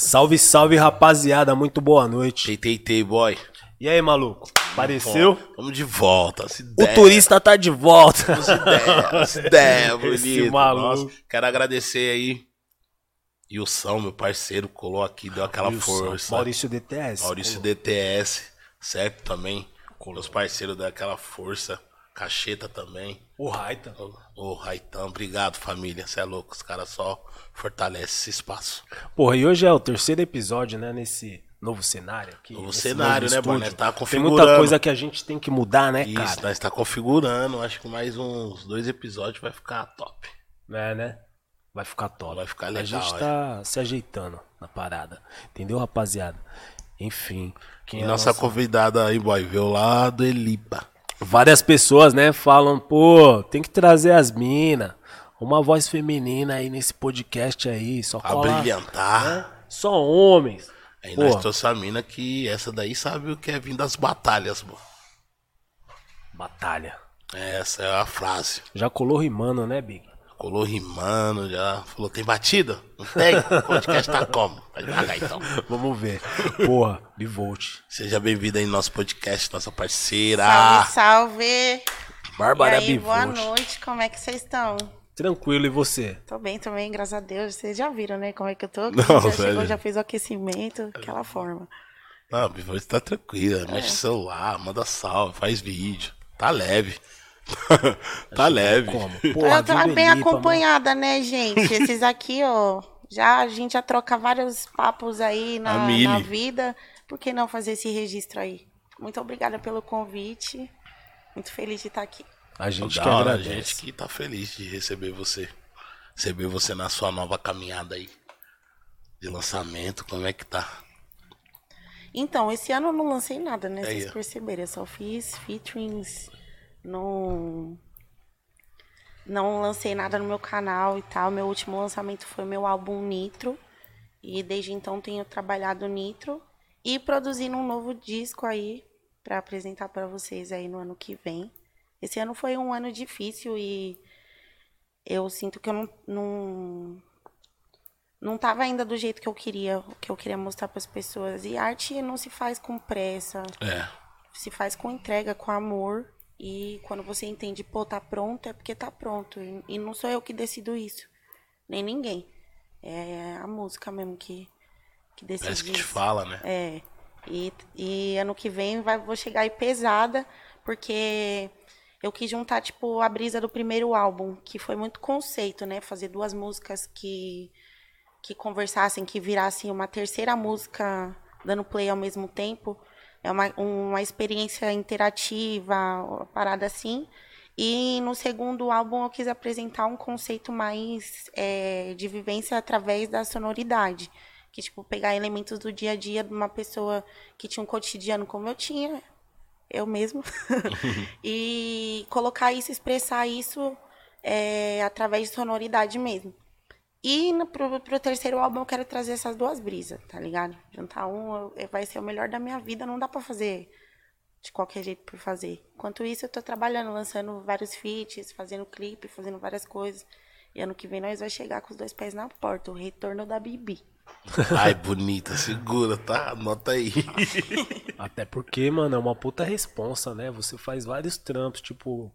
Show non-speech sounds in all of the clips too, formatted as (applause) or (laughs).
Salve, salve, rapaziada. Muito boa noite. Tei, tei, tei, boy. E aí, maluco? Apareceu? Vamos de volta. As O ideias, turista tá de volta. Ideias, as ideias, Esse bonito. maluco. Nossa, quero agradecer aí. E o São, meu parceiro, colou aqui, deu aquela força. Maurício DTS. Maurício DTS, certo também. Com os parceiros daquela força. Cacheta também. O Raita. Ô, Raitan, obrigado, família. Você é louco, os caras só fortalecem esse espaço. Porra, e hoje é o terceiro episódio, né? Nesse novo cenário aqui. Novo cenário, novo né. Nós tá Tem configurando. muita coisa que a gente tem que mudar, né, Isso, cara? nós tá configurando. Acho que mais uns dois episódios vai ficar top. É, né? Vai ficar top. Vai ficar A legal, gente é. tá se ajeitando na parada. Entendeu, rapaziada? Enfim. Quem é a nossa convidada aí, boy, veio lá do Elipa. Várias pessoas, né, falam, pô, tem que trazer as minas. Uma voz feminina aí nesse podcast aí, só A brilhantar. né? Só homens. Aí Pô, nós trouxemos a mina que essa daí sabe o que é vir das batalhas, mano. batalha. Essa é a frase. Já colou rimando, né, Big? Colou rimando, já falou, tem batida? Não tem? O podcast tá como? Vai devagar então. (laughs) Vamos ver. Porra, Bivolt. Seja bem-vindo aí no nosso podcast, nossa parceira. Salve, salve! Bárbara e aí, boa Bivolt. noite, como é que vocês estão? Tranquilo, e você? Tô bem também, graças a Deus. Vocês já viram, né, como é que eu tô? Não, já velho. chegou, já fez o aquecimento, aquela forma. Não, você tá tranquila, mexe no celular, manda salve, faz vídeo. Tá leve. (laughs) tá leve. Como? (laughs) eu Porra, tô Viva bem acompanhada, né, (laughs) gente? Esses aqui, ó, já, a gente já troca vários papos aí na, na vida. Por que não fazer esse registro aí? Muito obrigada pelo convite. Muito feliz de estar aqui. mano. A gente Da que hora, a agradece. gente que tá feliz de receber você. Receber você na sua nova caminhada aí. De lançamento, como é que tá? Então, esse ano eu não lancei nada, né? Aí, Vocês perceberam, eu só fiz featurings, não... Não lancei nada no meu canal e tal. Meu último lançamento foi meu álbum Nitro. E desde então tenho trabalhado Nitro e produzindo um novo disco aí para apresentar para vocês aí no ano que vem. Esse ano foi um ano difícil e eu sinto que eu não, não não tava ainda do jeito que eu queria, que eu queria mostrar para as pessoas. E arte não se faz com pressa, É. se faz com entrega, com amor. E quando você entende, pô, tá pronto, é porque tá pronto. E, e não sou eu que decido isso, nem ninguém. É a música mesmo que, que decide Parece que te isso. fala, né? É. E, e ano que vem vai, vou chegar aí pesada, porque eu quis juntar, tipo, a brisa do primeiro álbum, que foi muito conceito, né? Fazer duas músicas que, que conversassem, que virassem uma terceira música dando play ao mesmo tempo. É uma, uma experiência interativa, uma parada assim. E no segundo álbum eu quis apresentar um conceito mais é, de vivência através da sonoridade. Que, tipo, pegar elementos do dia a dia de uma pessoa que tinha um cotidiano como eu tinha, eu mesmo, (laughs) e colocar isso, expressar isso é, através de sonoridade mesmo. E no, pro, pro terceiro álbum eu quero trazer essas duas brisas, tá ligado? Juntar um vai ser o melhor da minha vida, não dá pra fazer de qualquer jeito por fazer. Enquanto isso, eu tô trabalhando, lançando vários feats, fazendo clipe, fazendo várias coisas. E ano que vem nós vai chegar com os dois pés na porta, o retorno da Bibi. (laughs) Ai, bonita, segura, tá? Anota aí. (laughs) Até porque, mano, é uma puta responsa, né? Você faz vários trampos, tipo.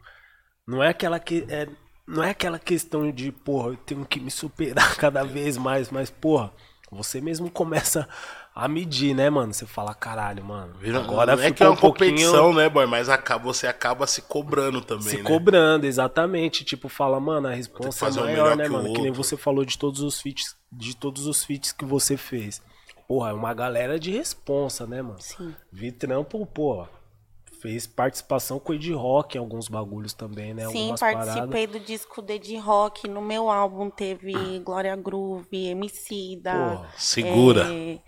Não é aquela que. É, não é aquela questão de, porra, eu tenho que me superar (laughs) cada vez mais, mas, porra, você mesmo começa a medir, né, mano? Você fala, caralho, mano. Vira- agora não é que é uma um pouquinho competição, né, boy? Mas acaba, você acaba se cobrando também, se né? cobrando, exatamente. Tipo, fala, mano, a resposta é maior, melhor né, mano? Que nem você falou de todos os feats, de todos os feats que você fez. Porra, é uma galera de responsa, né, mano? Sim. Vi trampo, pô, fez participação com o Ed Rock em alguns bagulhos também, né? Sim, Algumas participei do disco de Rock. No meu álbum teve (clears throat) Glória Groove, MC da. Porra, Segura. é,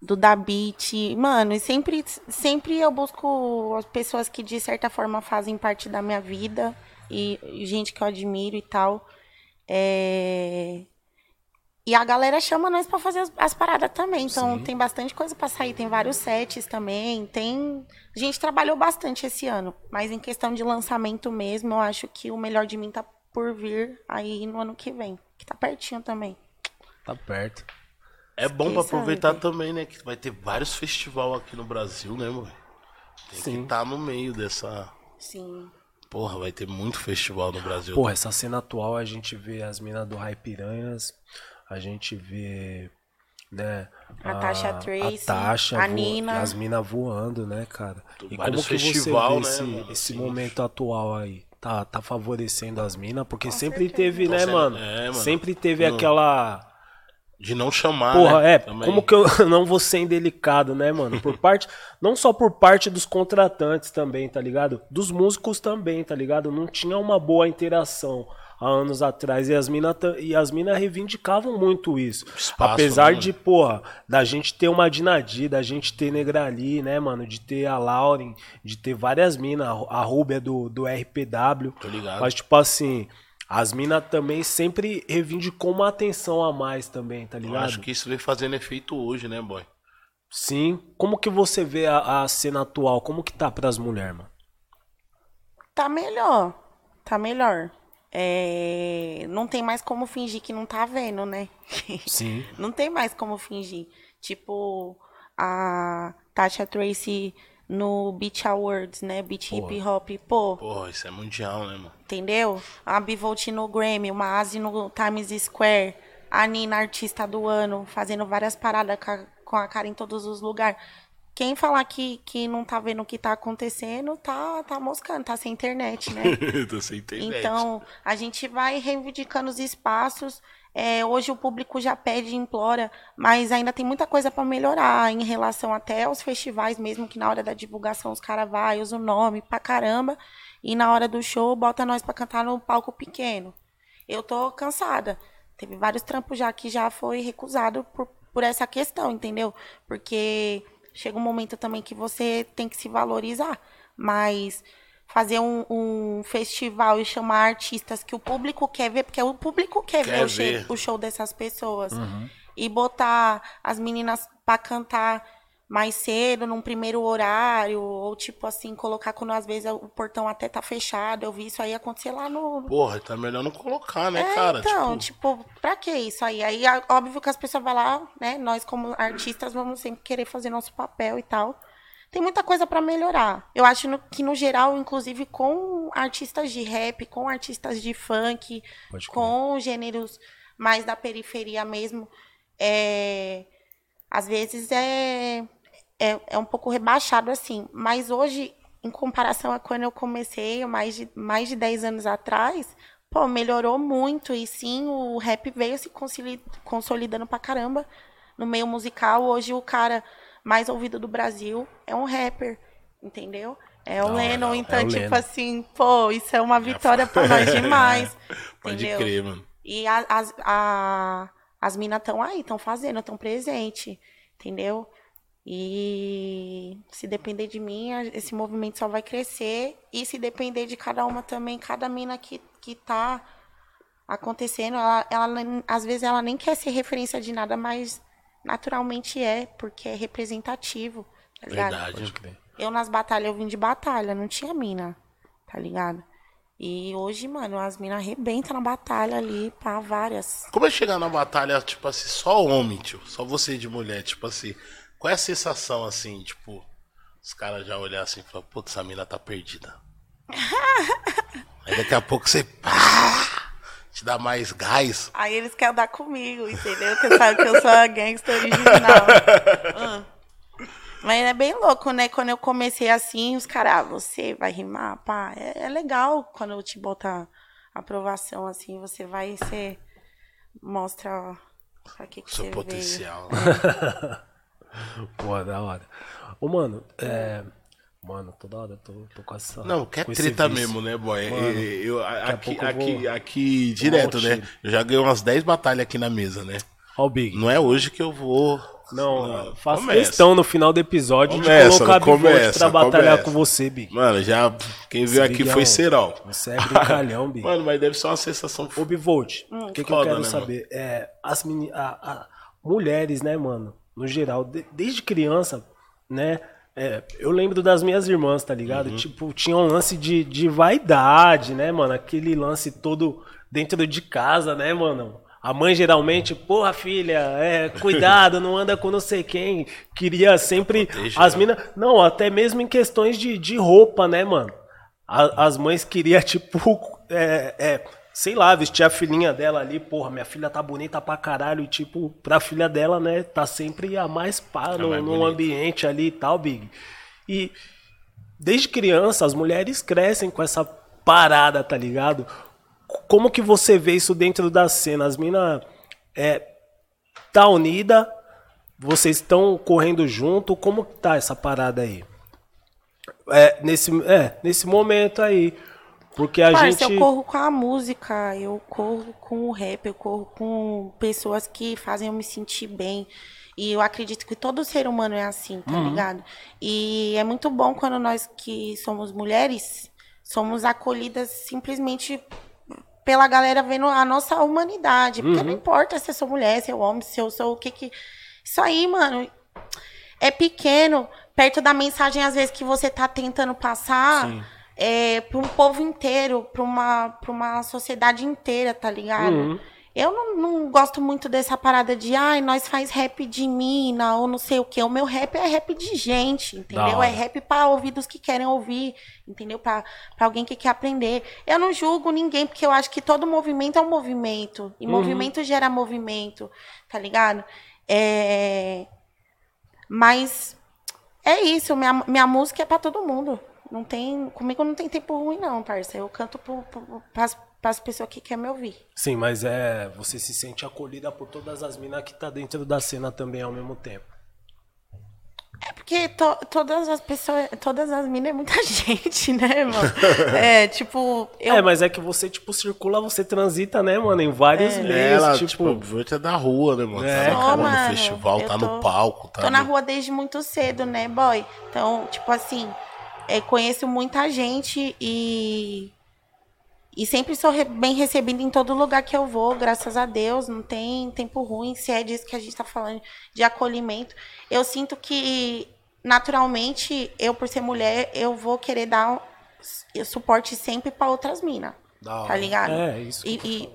do Da Beat. Mano, e sempre, sempre eu busco as pessoas que de certa forma fazem parte da minha vida e, e gente que eu admiro e tal. É, E a galera chama nós pra fazer as, as paradas também. Então Sim. tem bastante coisa pra sair, tem vários sets também. Tem. A gente trabalhou bastante esse ano. Mas em questão de lançamento mesmo, eu acho que o melhor de mim tá por vir aí no ano que vem. Que tá pertinho também. Tá perto. É bom pra aproveitar também, né? Que vai ter vários festivais aqui no Brasil, né, mano? Tem que Sim. estar no meio dessa. Sim. Porra, vai ter muito festival no Brasil. Porra, essa cena atual a gente vê as minas do Rai Piranhas, a gente vê, né? A Tasha Tracy, a, Tasha a vo- Nina. as minas voando, né, cara? E como que você festival, vê né, esse, mano? esse momento atual aí? Tá, tá favorecendo as minas? Porque Com sempre certeza. teve, né, sendo- mano? é, mano. Sempre teve Não. aquela. De não chamar. Porra, né? é, Também. como que eu (laughs) não vou ser indelicado, né, mano? Por parte, não só por parte dos contratantes também, tá ligado? Dos músicos também, tá ligado? Não tinha uma boa interação há anos atrás e as minas e as mina reivindicavam muito isso. Espaço, Apesar né, de, porra, da gente ter uma Dinadi, da gente ter Negrali, né, mano? De ter a Lauren, de ter várias minas, a Rúbia do, do RPW. Tô ligado. Mas, tipo assim, as minas também sempre reivindicou uma atenção a mais também, tá Eu ligado? acho que isso vem fazendo efeito hoje, né, boy? Sim. Como que você vê a, a cena atual? Como que tá pras mulheres, mano? Tá melhor. Tá melhor. É, Não tem mais como fingir que não tá vendo, né? (laughs) Sim. Não tem mais como fingir. Tipo, a Tasha Tracy no Beach Awards, né? Beach Porra. Hip Hop. Pô, Porra, isso é mundial, né, mano? entendeu? A Bivolt no Grammy, uma Asi no Times Square. A Nina, artista do ano, fazendo várias paradas com a, com a cara em todos os lugares. Quem falar que, que não tá vendo o que tá acontecendo, tá, tá moscando, tá sem internet, né? (laughs) Tô sem internet. Então, a gente vai reivindicando os espaços. É, hoje o público já pede e implora, mas ainda tem muita coisa para melhorar em relação até aos festivais mesmo, que na hora da divulgação os caras vai, usa o nome pra caramba, e na hora do show bota nós pra cantar no palco pequeno. Eu tô cansada. Teve vários trampos já que já foi recusado por, por essa questão, entendeu? Porque chega um momento também que você tem que se valorizar. Mas fazer um, um festival e chamar artistas que o público quer ver, porque o público quer, Quer ver, o show- ver. o show dessas pessoas. E botar as meninas pra cantar mais cedo, num primeiro horário, ou tipo assim, colocar quando às vezes o portão até tá fechado. Eu vi isso aí acontecer lá no, Porra, tá melhor não colocar, né, é, cara? então, tipo, tipo, pra que isso aí? Aí, óbvio que as pessoas vão lá, né? Nós, como artistas, vamos sempre querer fazer nosso papel e tal. Tem muita coisa pra melhorar. Eu acho no- que, no geral, inclusive com artistas de rap, com artistas de funk, com gêneros mais da periferia mesmo, é, às vezes é, é, é um pouco rebaixado assim. Mas hoje, em comparação a quando eu comecei, mais de, mais de 10 anos atrás, pô, melhorou muito. E sim, o rap veio se consoli- consolidando pra caramba no meio musical. Hoje o cara mais ouvido do Brasil é um rapper, entendeu? É o hora, Lennon, é então, o tipo Lennon. assim, pô, isso é uma vitória pra nós demais. (laughs) pode entendeu? crer, mano. E a- as, a, as minas estão aí, estão fazendo, estão presente, entendeu? E se depender de mim, esse movimento só vai crescer. E se depender de cada uma também, cada mina que, que tá acontecendo, ela, ela às vezes ela nem quer ser referência de nada, mas naturalmente é, porque é representativo, tá ligado? Verdade. Eu nas batalhas, eu vim de batalha, não tinha mina, tá ligado? E hoje, mano, as minas arrebentam na batalha ali, pá, várias. Como é chegar na batalha, tipo assim, só homem, tio? Só você de mulher, tipo assim. Qual é a sensação, assim, tipo, os caras já olhar assim e falar, putz, essa mina tá perdida. (laughs) Aí daqui a pouco você pá, te dá mais gás. Aí eles querem dar comigo, entendeu? Porque sabe que eu sou a gangsta original. Hum. (laughs) Mas é bem louco, né? Quando eu comecei assim, os caras, ah, você vai rimar, pá. É, é legal quando eu te boto a aprovação assim, você vai e você mostra pra que, que Seu potencial. (laughs) (laughs) Pô, da hora. Ô, mano, é. Mano, toda hora eu tô, tô com essa. Não, quer esse treta mesmo, né, boy? Mano, eu, eu- aqui, eu vou aqui, aqui, direto, um né? Eu já ganhei umas 10 batalhas aqui na mesa, né? Ó, o Big. Não é hoje que eu vou. Não, faço questão no final do episódio Começa, de colocar começa, pra batalhar começa. com você, Big. Mano, já. Quem viu aqui foi Serol. Você é brincalhão, (laughs) Big. Mano, mas deve ser uma sensação. Ô, Bivolt, Hum. o que, que eu quero né, saber? É, as meni a, a- mulheres, né, mano? No geral, de- desde criança, né? é, eu lembro das minhas irmãs, tá ligado? Uhum. Tipo, tinha um lance de, de vaidade, né, mano? Aquele lance todo dentro de casa, né, mano? A mãe geralmente, porra, filha, é, cuidado, não anda com não sei quem. Queria sempre. as minas. Não, até mesmo em questões de, de roupa, né, mano? A, as mães queriam, (laughs) tipo, é, é, sei lá, vestir a filhinha dela ali, porra, minha filha tá bonita pra caralho. E, tipo, pra filha dela, né, tá sempre a mais pá no, mais no bonita. ambiente ali e tal, Big. E desde criança, as mulheres crescem com essa parada, tá ligado? Como que você vê isso dentro da cena? As minas é, tá unida, vocês estão correndo junto, como que tá essa parada aí? É, nesse, é, nesse momento aí. Porque a Parça, gente. eu corro com a música, eu corro com o rap, eu corro com pessoas que fazem eu me sentir bem. E eu acredito que todo ser humano é assim, tá ligado? E é muito bom quando nós que somos mulheres somos acolhidas simplesmente pela galera vendo a nossa humanidade. Porque não importa se eu sou mulher, se eu homem, se eu sou o que que. Isso aí, mano, é pequeno, perto da mensagem, às vezes, que você tá tentando passar é, para um povo inteiro, para uma, pra uma sociedade inteira, tá ligado? Uhum. Eu não, não gosto muito dessa parada de, ai, nós faz rap de mina ou não sei o quê. O meu rap é rap de gente, entendeu? É rap para ouvidos que querem ouvir, entendeu? Para alguém que quer aprender. Eu não julgo ninguém, porque eu acho que todo movimento é um movimento. E movimento gera movimento, tá ligado? É... Mas é isso, minha, minha música é pra todo mundo. Não tem, comigo não tem tempo ruim, não, parça. Eu canto pro, pro, pras, pras pessoas que querem me ouvir. Sim, mas é. Você se sente acolhida por todas as minas que tá dentro da cena também ao mesmo tempo. É porque to- todas as pessoas, todas as minas é muita (laughs) gente, né, mano? (laughs) É, tipo, eu. É, mas é que você, tipo, circula, você transita, né, mano, em vários meios, Ela, tipo. tipo, tipo, é da rua, né, mano? É, tá na rua, no festival, tá tô- no palco, tá Tô na rua desde muito cedo, né, boy? Então, tipo assim, é, conheço muita gente e. E sempre sou re- bem recebida em todo lugar que eu vou, graças a Deus. Não tem tempo ruim, se é disso que a gente tá falando, de acolhimento. Eu sinto que, naturalmente, eu, por ser mulher, eu vou querer dar suporte sempre para outras minas. Tá ligado? É, isso E, eu e-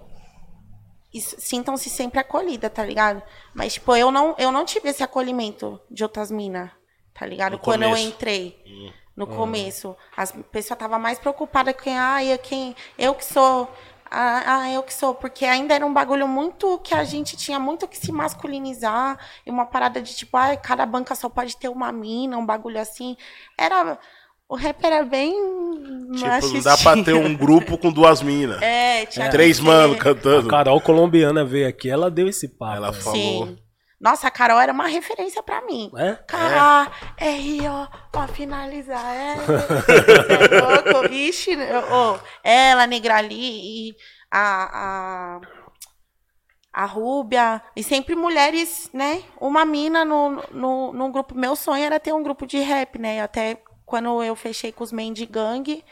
e sintam-se sempre acolhida, tá ligado? Mas, tipo, eu não, eu não tive esse acolhimento de outras minas, tá ligado? No Quando eu começo. entrei. No começo. As pessoas estavam mais preocupadas com, ah, eu, quem, eu que sou. Ah, ah, eu que sou. Porque ainda era um bagulho muito que a gente tinha muito que se masculinizar. E uma parada de tipo, ah, cada banca só pode ter uma mina, um bagulho assim. Era. O rap era bem. Tipo, não dá pra ter um grupo com duas minas. (laughs) É, tinha que Três ser- mano A cantando. Carol colombiana veio aqui, ela deu esse papo. Ela né? falou. Sim. Nossa, a Carol era uma referência pra mim. É? K, R, O, pra finalizar. É, (laughs) é louco. Ixi, ô, ela, Negrali e a, a, a Rúbia. E sempre mulheres, né? Uma mina no, no, no grupo. Meu sonho era ter um grupo de rap, né? Até quando eu fechei com os Mendigang,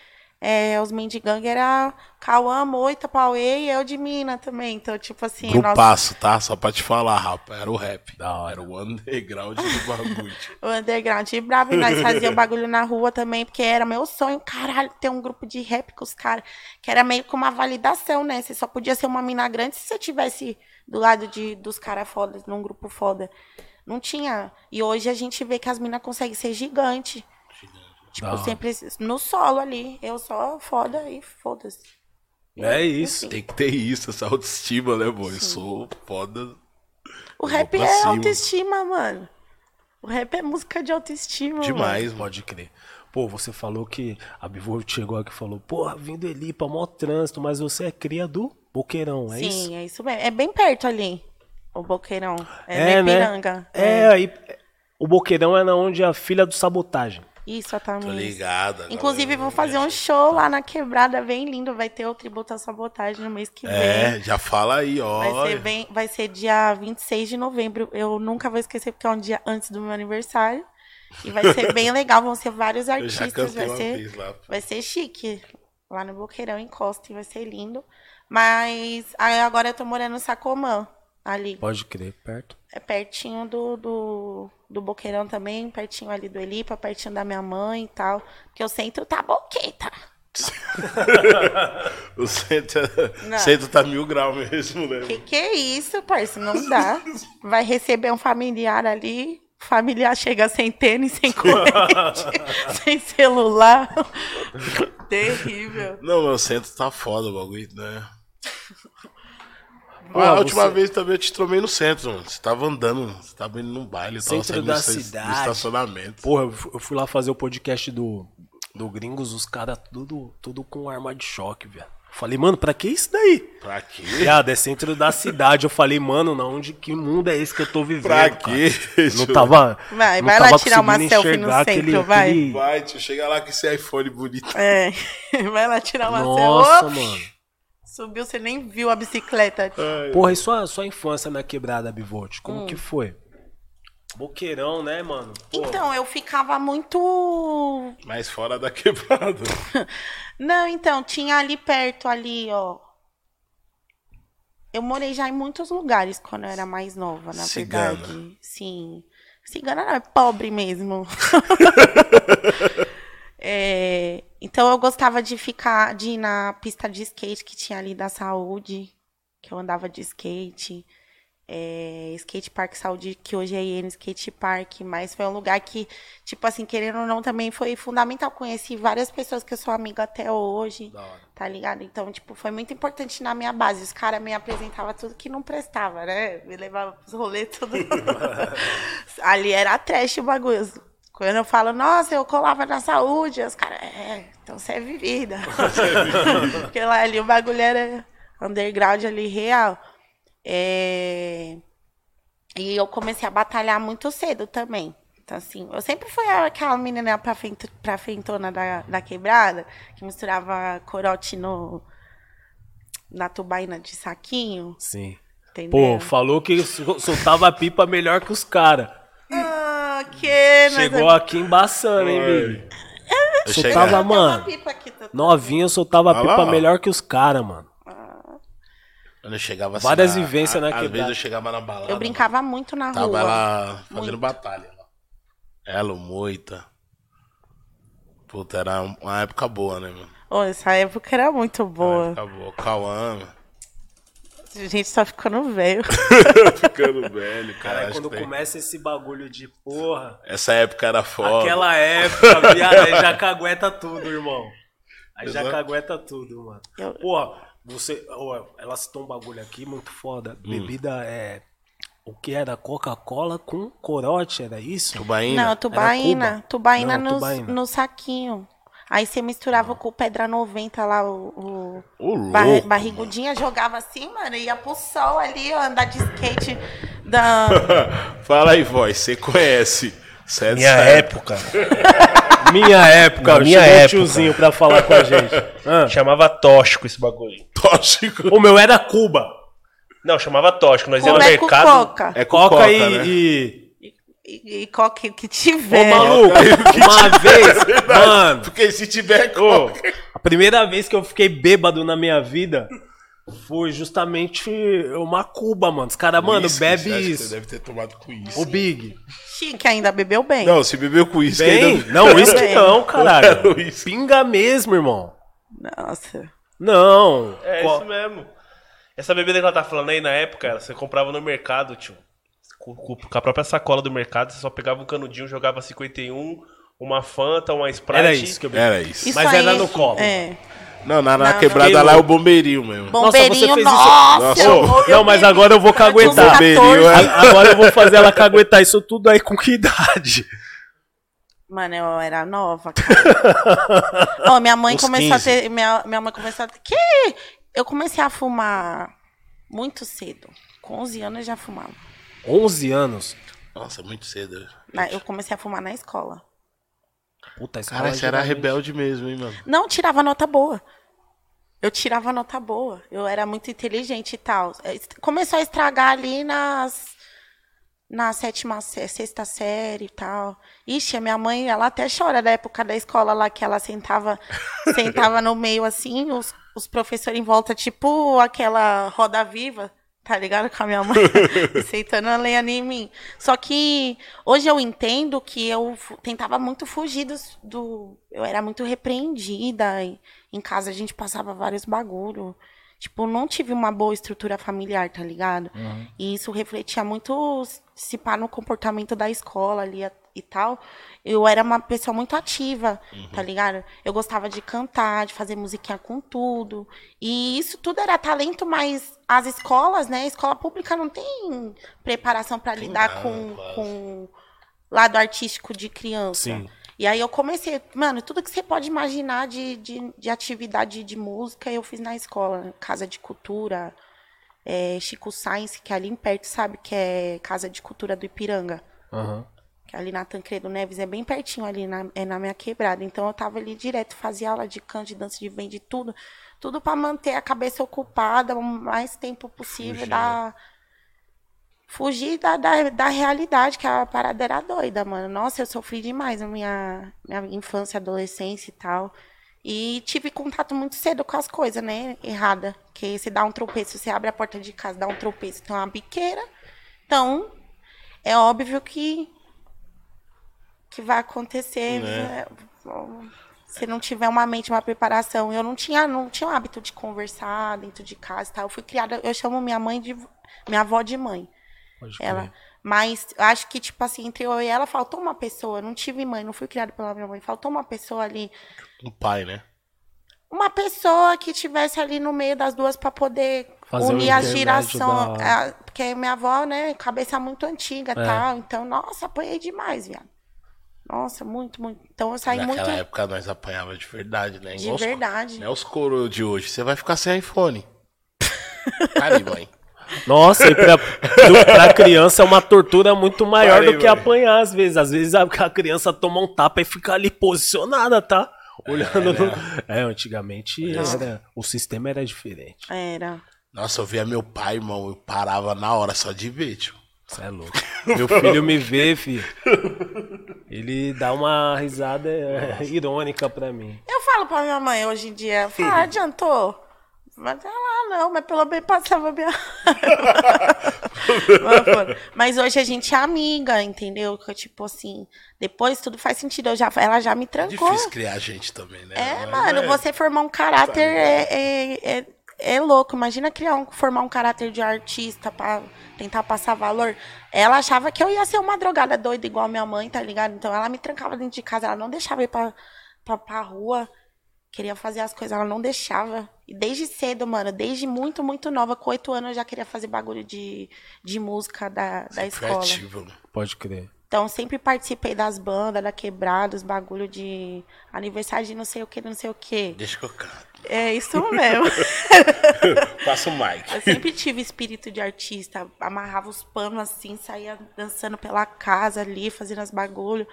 é, os Mendigang era Cauã, Moita, Pauê e eu de mina também. Então, tipo assim. nossa- Grupaço, tá? Só pra te falar, rapaz. Era o rap. Da hora. Era o underground do bagulho. (laughs) O underground e bravo, e nós fazíamos bagulho na rua também, porque era meu sonho, caralho, ter um grupo de rap com os caras, que era meio que uma validação, né? Você só podia ser uma mina grande se você tivesse do lado de, dos caras fodas, num grupo foda. Não tinha. E hoje a gente vê que as minas conseguem ser gigante. Tipo, hora. sempre no solo ali. Eu só foda e foda-se. É isso. Tem que ter isso, essa autoestima, né, boy? Eu sou foda. O rap pra é cima. autoestima, mano. O rap é música de autoestima. Demais, mano. Pode crer. Pô, você falou que a Bivu chegou aqui e falou, porra, vindo Elipa, mó trânsito, mas você é cria do Boqueirão, é Sim, isso? é isso mesmo. É bem perto ali, o Boqueirão. É, É, é né? Piranga. É, aí o Boqueirão é onde a filha do sabotagem. Isso, Tô exatamente. ligado. agora Inclusive, vou fazer um show lá na quebrada bem lindo. Vai ter o tributo à sabotagem no mês que vem. É, já fala aí, ó. Vai ser, bem, vai ser dia 26 de novembro. Eu nunca vou esquecer, porque é um dia antes do meu aniversário. E vai ser bem (laughs) legal. Vão ser vários Eu já artistas. Vai uma ser, vez lá. vai ser chique. Lá no Boqueirão, em Costa. E vai ser lindo. Mas aí agora eu tô morando no Sacomã. Ali. Pode crer, perto. É pertinho do, do, do Boqueirão também, pertinho ali do Elipa, pertinho da minha mãe e tal. Porque o centro tá boqueta. (laughs) o centro, Não. centro tá mil graus mesmo, né? Que que é isso, parceiro? Não dá. Vai receber um familiar ali, familiar chega sem tênis, sem (laughs) corrente, sem celular. (laughs) Terrível. Não, meu centro tá foda o bagulho, né? Pô, Ah, a última você- vez também eu te tromei no centro, mano. Você tava andando, você tava indo num baile, tava Centro saindo da do esta- do cidade. estacionamento. Porra, eu fu- eu fui lá fazer o podcast do, do Gringos, os caras tudo, tudo com arma de choque, velho. Falei, mano, pra que isso daí? Pra quê? Viado, é centro da cidade. Eu falei, mano, na onde que mundo é esse que eu tô vivendo? Pra cara? quê? Não tava. Vai, não vai lá tava tirar uma selfie no centro, vai. Vai, tio, chega lá com esse iPhone bonito. É. (laughs) Vai lá tirar uma Nossa, selfie. mano. Subiu, você nem viu a bicicleta. Porra, e sua, sua infância na quebrada, Bivolt? Como Hum. que foi? Boqueirão, né, mano? Pô, Então, eu ficava muito. Mas fora da quebrada. (laughs) Não, então, tinha ali perto, ali, ó. Eu morei já em muitos lugares quando eu era mais nova, na Cigana. verdade. Sim. Cigana não, é pobre mesmo. (laughs) É, então eu gostava de ficar, de ir na pista de skate que tinha ali da saúde, que eu andava de skate. É, skate Park Saúde, que hoje é IN Skate Park, mas foi um lugar que, tipo assim, querendo ou não, também foi fundamental. Conheci várias pessoas que eu sou amiga até hoje, tá ligado? Então, tipo, foi muito importante na minha base. Os caras me apresentavam tudo que não prestava, né? Me levavam pros rolês, tudo. (laughs) (laughs) Ali era trash o bagulho. Quando eu falo, nossa, eu colava na saúde, os caras, é, então (laughs) você é vivida. Porque lá ali o bagulho era underground ali real. É, E eu comecei a batalhar muito cedo também. Então, assim, eu sempre fui aquela menina pra, frente, pra frentona da, da quebrada, que misturava corote no, na tubaína de saquinho, Sim. entendeu? Pô, falou que sol- soltava a pipa melhor que os caras. Ah, que... nós- Chegou aqui embaçando, hein, baby? Eu Soltava, mano. pipa aqui, tá- Novinha, eu soltava a Ah pipa lá. melhor que os caras, mano. Quando eu chegava assim. Várias vivências na Às quebrada. vezes eu chegava na balada. Eu brincava muito na Tava rua. ela fazendo Muito. batalha. lá. Ela, o Moita. Puta, era uma época boa, né, mano? Ô, essa época era muito boa. época boa. Cauã, mano. A gente só ficando velho. (laughs) ficando velho, cara. Cara, quando tem- começa esse bagulho de porra, Essa época era foda. aquela época, viado, aí já cagueta tudo, irmão. Aí já Exato. cagueta tudo, mano. Eu- Porra, você. ó, ela citou um bagulho aqui muito foda. Hum. Bebida é. O que era? Coca-Cola com corote, era isso? Tubaína? Não, tubaína. Tubaína, Não, no, tubaína. no saquinho. Aí você misturava com o Pedra 90 lá, o, o Ô, bar- barrigudinha, jogava assim, mano, ia pro sol ali, ó, andar de skate da... (laughs) Fala aí, voz. Você conhece. Cê é Minha (laughs) época. Minha época, Na minha chegou um época. tiozinho pra falar com a gente. (laughs) Ah. Chamava tóxico esse bagulho. Tóxico. O meu era Cuba. Não, chamava tóxico. Nós ia no Como é com mercado. coca. É com Coca, coca, e, né? e- E, e coca que Ô, (laughs) tiver. maluco, uma vez, mano, Porque se tiver ô, coca... a primeira vez que eu fiquei bêbado na minha vida foi justamente uma Cuba, mano. Os caras, mano, bebe você acha que isso. Você deve ter tomado com isso. O Big. Chique, ainda bebeu bem. Não, se bebeu com isso Bem? ainda... Não, isso não, caralho. (laughs) Pinga mesmo, irmão. Nossa. Não. É Co- isso mesmo. Essa bebida que ela tá falando aí na época, você comprava no mercado, tio. Com, a própria sacola do mercado, você só pegava um canudinho, jogava 51, uma Fanta, uma Sprite. Era isso que eu bebi. Era isso. Isso Mas aí, era no copo. É. Não, na, na Não, quebrada não. lá é o bombeirinho mesmo. Bombeirinho, fez isso- nossa. Nossa, eu- ô, eu não, mas agora eu vou caguetar. 14. Bombeirinho, é. (laughs) Agora eu vou fazer ela caguetar isso tudo aí com que idade? Mano, eu era nova, cara. (laughs) Ó, minha mãe Uns começou 15. a ter. Minha, minha mãe começou a ter. Que? Eu comecei a fumar muito cedo. Com 11 anos eu já fumava. 11 anos. Nossa, muito cedo. Na- Eu comecei a fumar na escola. Puta, a escola Cara, você era geralmente- rebelde mesmo, hein, mano? Não, tirava nota boa. Eu tirava nota boa. Eu era muito inteligente e tal. É, est- Começou a estragar ali nas. Na sétima, sé- sexta série e tal. Ixi, a minha mãe, ela até chora da época da escola lá, que ela sentava, (laughs) sentava no meio assim, os, os professores em volta, tipo aquela roda viva, tá ligado? Com a minha mãe, (laughs) sentando a lenha em mim. Só que hoje eu entendo que eu tentava muito fugir dos- do. Eu era muito repreendida. e Em casa a gente passava vários bagulho. Tipo, não tive uma boa estrutura familiar, tá ligado? E isso refletia muito, se pá, no comportamento da escola ali e tal. Eu era uma pessoa muito ativa, tá ligado? Eu gostava de cantar, de fazer musiquinha com tudo. E isso tudo era talento, mas as escolas, né? A escola pública não tem preparação para lidar não, com, claro. com o lado artístico de criança. Sim. E aí eu comecei, mano, tudo que você pode imaginar de, de, de atividade de música eu fiz na escola. Casa de Cultura, é, Chico Science, que é ali em perto, sabe? Que é Casa de Cultura do Ipiranga. Aham. Ali na Tancredo Neves, é bem pertinho ali, na, é na minha quebrada. Então eu tava ali direto, fazia aula de canto, de dança, de vem, de tudo. Tudo pra manter a cabeça ocupada o mais tempo possível. Fugir, da... Fugir da, da, da realidade, que a parada era doida, mano. Nossa, eu sofri demais na minha, minha infância, adolescência e tal. E tive contato muito cedo com as coisas, né? Errada. Que você dá um tropeço, você abre a porta de casa, dá um tropeço, tem uma biqueira. Então, é óbvio que que vai acontecer Né? né, se não tiver uma mente, uma preparação. Eu não tinha, não tinha o hábito de conversar dentro de casa tal. Eu fui criada, eu chamo minha mãe de minha avó de mãe. Pode. Ela, mas acho que tipo assim, entre eu e ela faltou uma pessoa. Não tive mãe, não fui criada pela minha mãe. Faltou uma pessoa ali, Um pai, né? uma pessoa que tivesse ali no meio das duas para poder Fazer unir as gerações. da- a- Porque minha avó, né, cabeça muito antiga e É. tal. Então, nossa, apanhei demais, viado. Nossa, muito, muito. Então eu saí Naquela muito época nós apanhava de verdade, né? de os verdade. Não é os coroas de hoje. Você vai ficar sem iPhone. (laughs) Aí, mãe. Nossa, e pra, do- pra criança é uma tortura muito maior Parei, do que apanhar, às vezes. Às vezes a, a criança toma um tapa e fica ali posicionada, tá? Olhando no. É, antigamente era, o sistema era diferente. Era. Nossa, eu via meu pai, irmão. Eu parava na hora só de ver, tio. Você é louco. Meu filho me vê, filho. (laughs) Ele dá uma risada é, (laughs) irônica pra mim. Eu falo pra minha mãe hoje em dia, fala, ah, adiantou. Mas ela, ah, não, mas pelo menos passava minha. (laughs) (laughs) Mas, hoje a gente é amiga, entendeu? Que, tipo assim, depois tudo faz sentido. Eu já, ela já me É trancou. difícil criar gente também, né? É, Mas mano, é- você formar um caráter é, é, é, é louco. Imagina criar um, formar um caráter de artista pra tentar passar valor. Ela achava que eu ia ser uma drogada doida igual a minha mãe, tá ligado? Então ela me trancava dentro de casa, ela não deixava ir pra, pra, pra rua. Queria fazer as coisas, ela não deixava. E desde cedo, mano, desde muito, muito nova, com oito anos, eu já queria fazer bagulho de, de música da, da Sempre escola. ativo. Pode crer. Então, sempre participei das bandas, da quebrada, os bagulho de aniversário de não sei o que, não sei o que. Deixa que eu canto. É isso mesmo. (laughs) Passa o mic. Eu sempre tive espírito de artista. Amarrava os panos assim, saía dançando pela casa ali, fazendo as bagulho.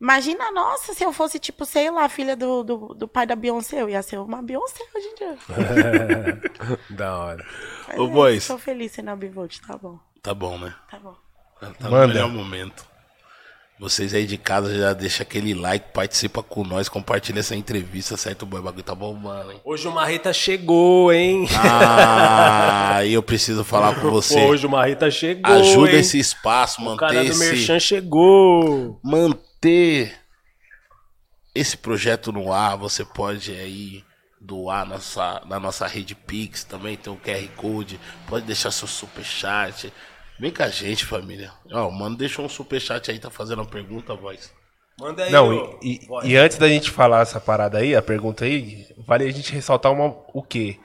Imagina, nossa, se eu fosse, tipo, sei lá, filha do, do, do pai da Beyoncé, eu ia ser uma Beyoncé hoje em dia. (laughs) Da hora. Mas Ô, é, boys. Tô feliz sendo a Bivolt, tá bom, Tá bom, né? tá bom. Tá no Manda. melhor momento. Vocês aí de casa já deixa aquele like, participa com nós, compartilha essa entrevista, certo? Boy, o bagulho tá bombando, hein? Hoje o Marreta chegou, hein? Ah, e eu preciso falar com (laughs) você. Hoje o Marreta chegou. Ajuda hein? esse espaço, O manter cara do esse. Merchan chegou. manter esse projeto no ar, você pode aí doar nossa, na nossa rede Pix, também tem o QR Code, pode deixar seu superchat. Vem com a gente, família. Ó, mano, deixa um superchat aí, tá fazendo uma pergunta, voz. Manda aí, Não, ô. e, e- e antes da gente falar essa parada aí, a pergunta aí, vale a gente ressaltar uma, o quê?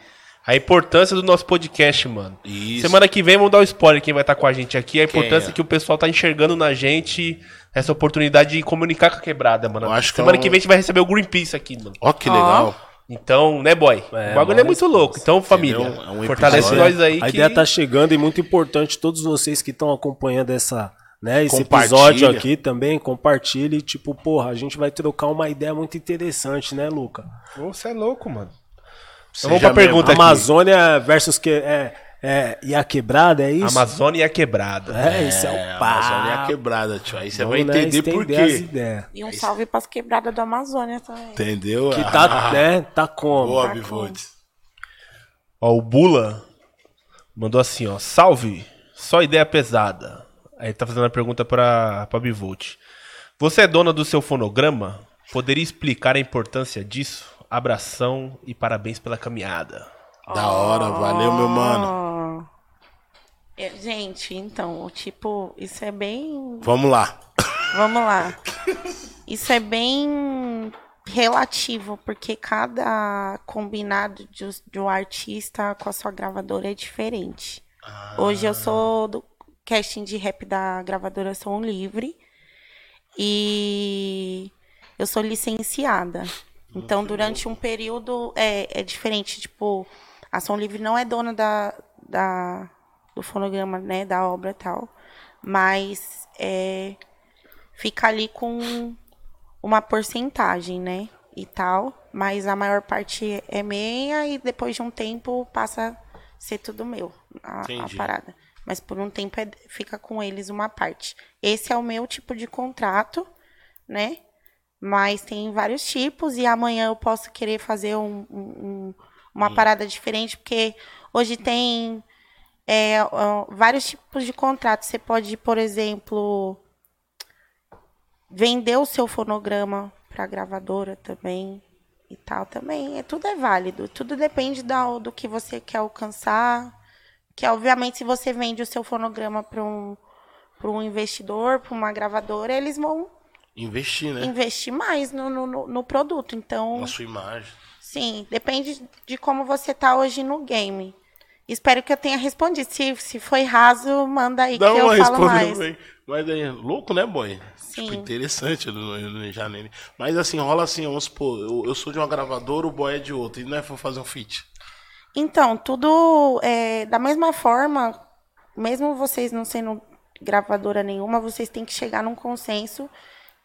A importância do nosso podcast, mano. Isso. Semana que vem, vamos dar o spoiler quem vai estar com a gente aqui. A importância é? que o pessoal tá enxergando na gente, essa oportunidade de comunicar com a quebrada, mano. Eu acho que Semana é um- que vem a gente vai receber o Greenpeace aqui, mano. Ó, que legal. Então, né, boy? É, o bagulho é muito louco. Então, família, Entendeu? É um fortalece nós aí A que... ideia tá chegando e muito importante todos vocês que estão acompanhando essa, né, esse episódio aqui também, compartilhe, tipo, porra, a gente vai trocar uma ideia muito interessante, né, Luca? Você é louco, mano. Seja vamos pra pergunta aqui. Amazônia versus que é, é e a quebrada, é isso? Amazônia e a quebrada. É, isso é É, o pá. Amazônia é a quebrada, tio. Aí você vai né, entender por quê. E um salve pras quebradas do Amazônia também. Entendeu? Que tá, né, tá como? Boa, Tá. Ó, o Bula Mandou assim, ó. Salve! Só ideia pesada. Aí tá fazendo a pergunta pra, pra Bivolt. Você é dona do seu fonograma? Poderia explicar a importância disso? Abração e parabéns pela caminhada. Da hora, valeu, meu mano. Ah. Gente, então, tipo, isso é bem. Vamos lá. Vamos lá. Isso é bem relativo, porque cada combinado de, de um artista com a sua gravadora é diferente. Hoje eu sou do casting de rap da gravadora Som Livre e eu sou licenciada. Então, durante um período é, é diferente. Tipo, a Som Livre não é dona da, da, do fonograma, né, da obra e tal, mas é, fica ali com uma porcentagem, né, e tal, mas a maior parte é minha e depois de um tempo passa a ser tudo meu, a, a parada. Mas por um tempo é- fica com eles uma parte. Esse é o meu tipo de contrato, né? Mas tem vários tipos e amanhã eu posso querer fazer um- um- um- uma parada diferente, porque hoje tem é, vários tipos de contrato. Você pode, por exemplo, vender o seu fonograma para a gravadora também e tal também. É, tudo é válido. Tudo depende da, do que você quer alcançar. Que obviamente se você vende o seu fonograma para um um investidor, para uma gravadora, eles vão Investir, né? investir mais no, no, no- no produto. Então, Na sua imagem. Sim, depende de como você tá hoje no game. Espero que eu tenha respondido. Se, se foi raso, manda aí Dá que eu falo mais. bem. Mas aí, louco, né, boy? Sim. Tipo, interessante já nem. Mas assim, rola assim, vamos supor, eu, eu sou de uma gravadora, o boy é de outra. E não é for fazer um feat. Então, tudo é, da mesma forma, mesmo vocês não sendo gravadora nenhuma, vocês têm que chegar num consenso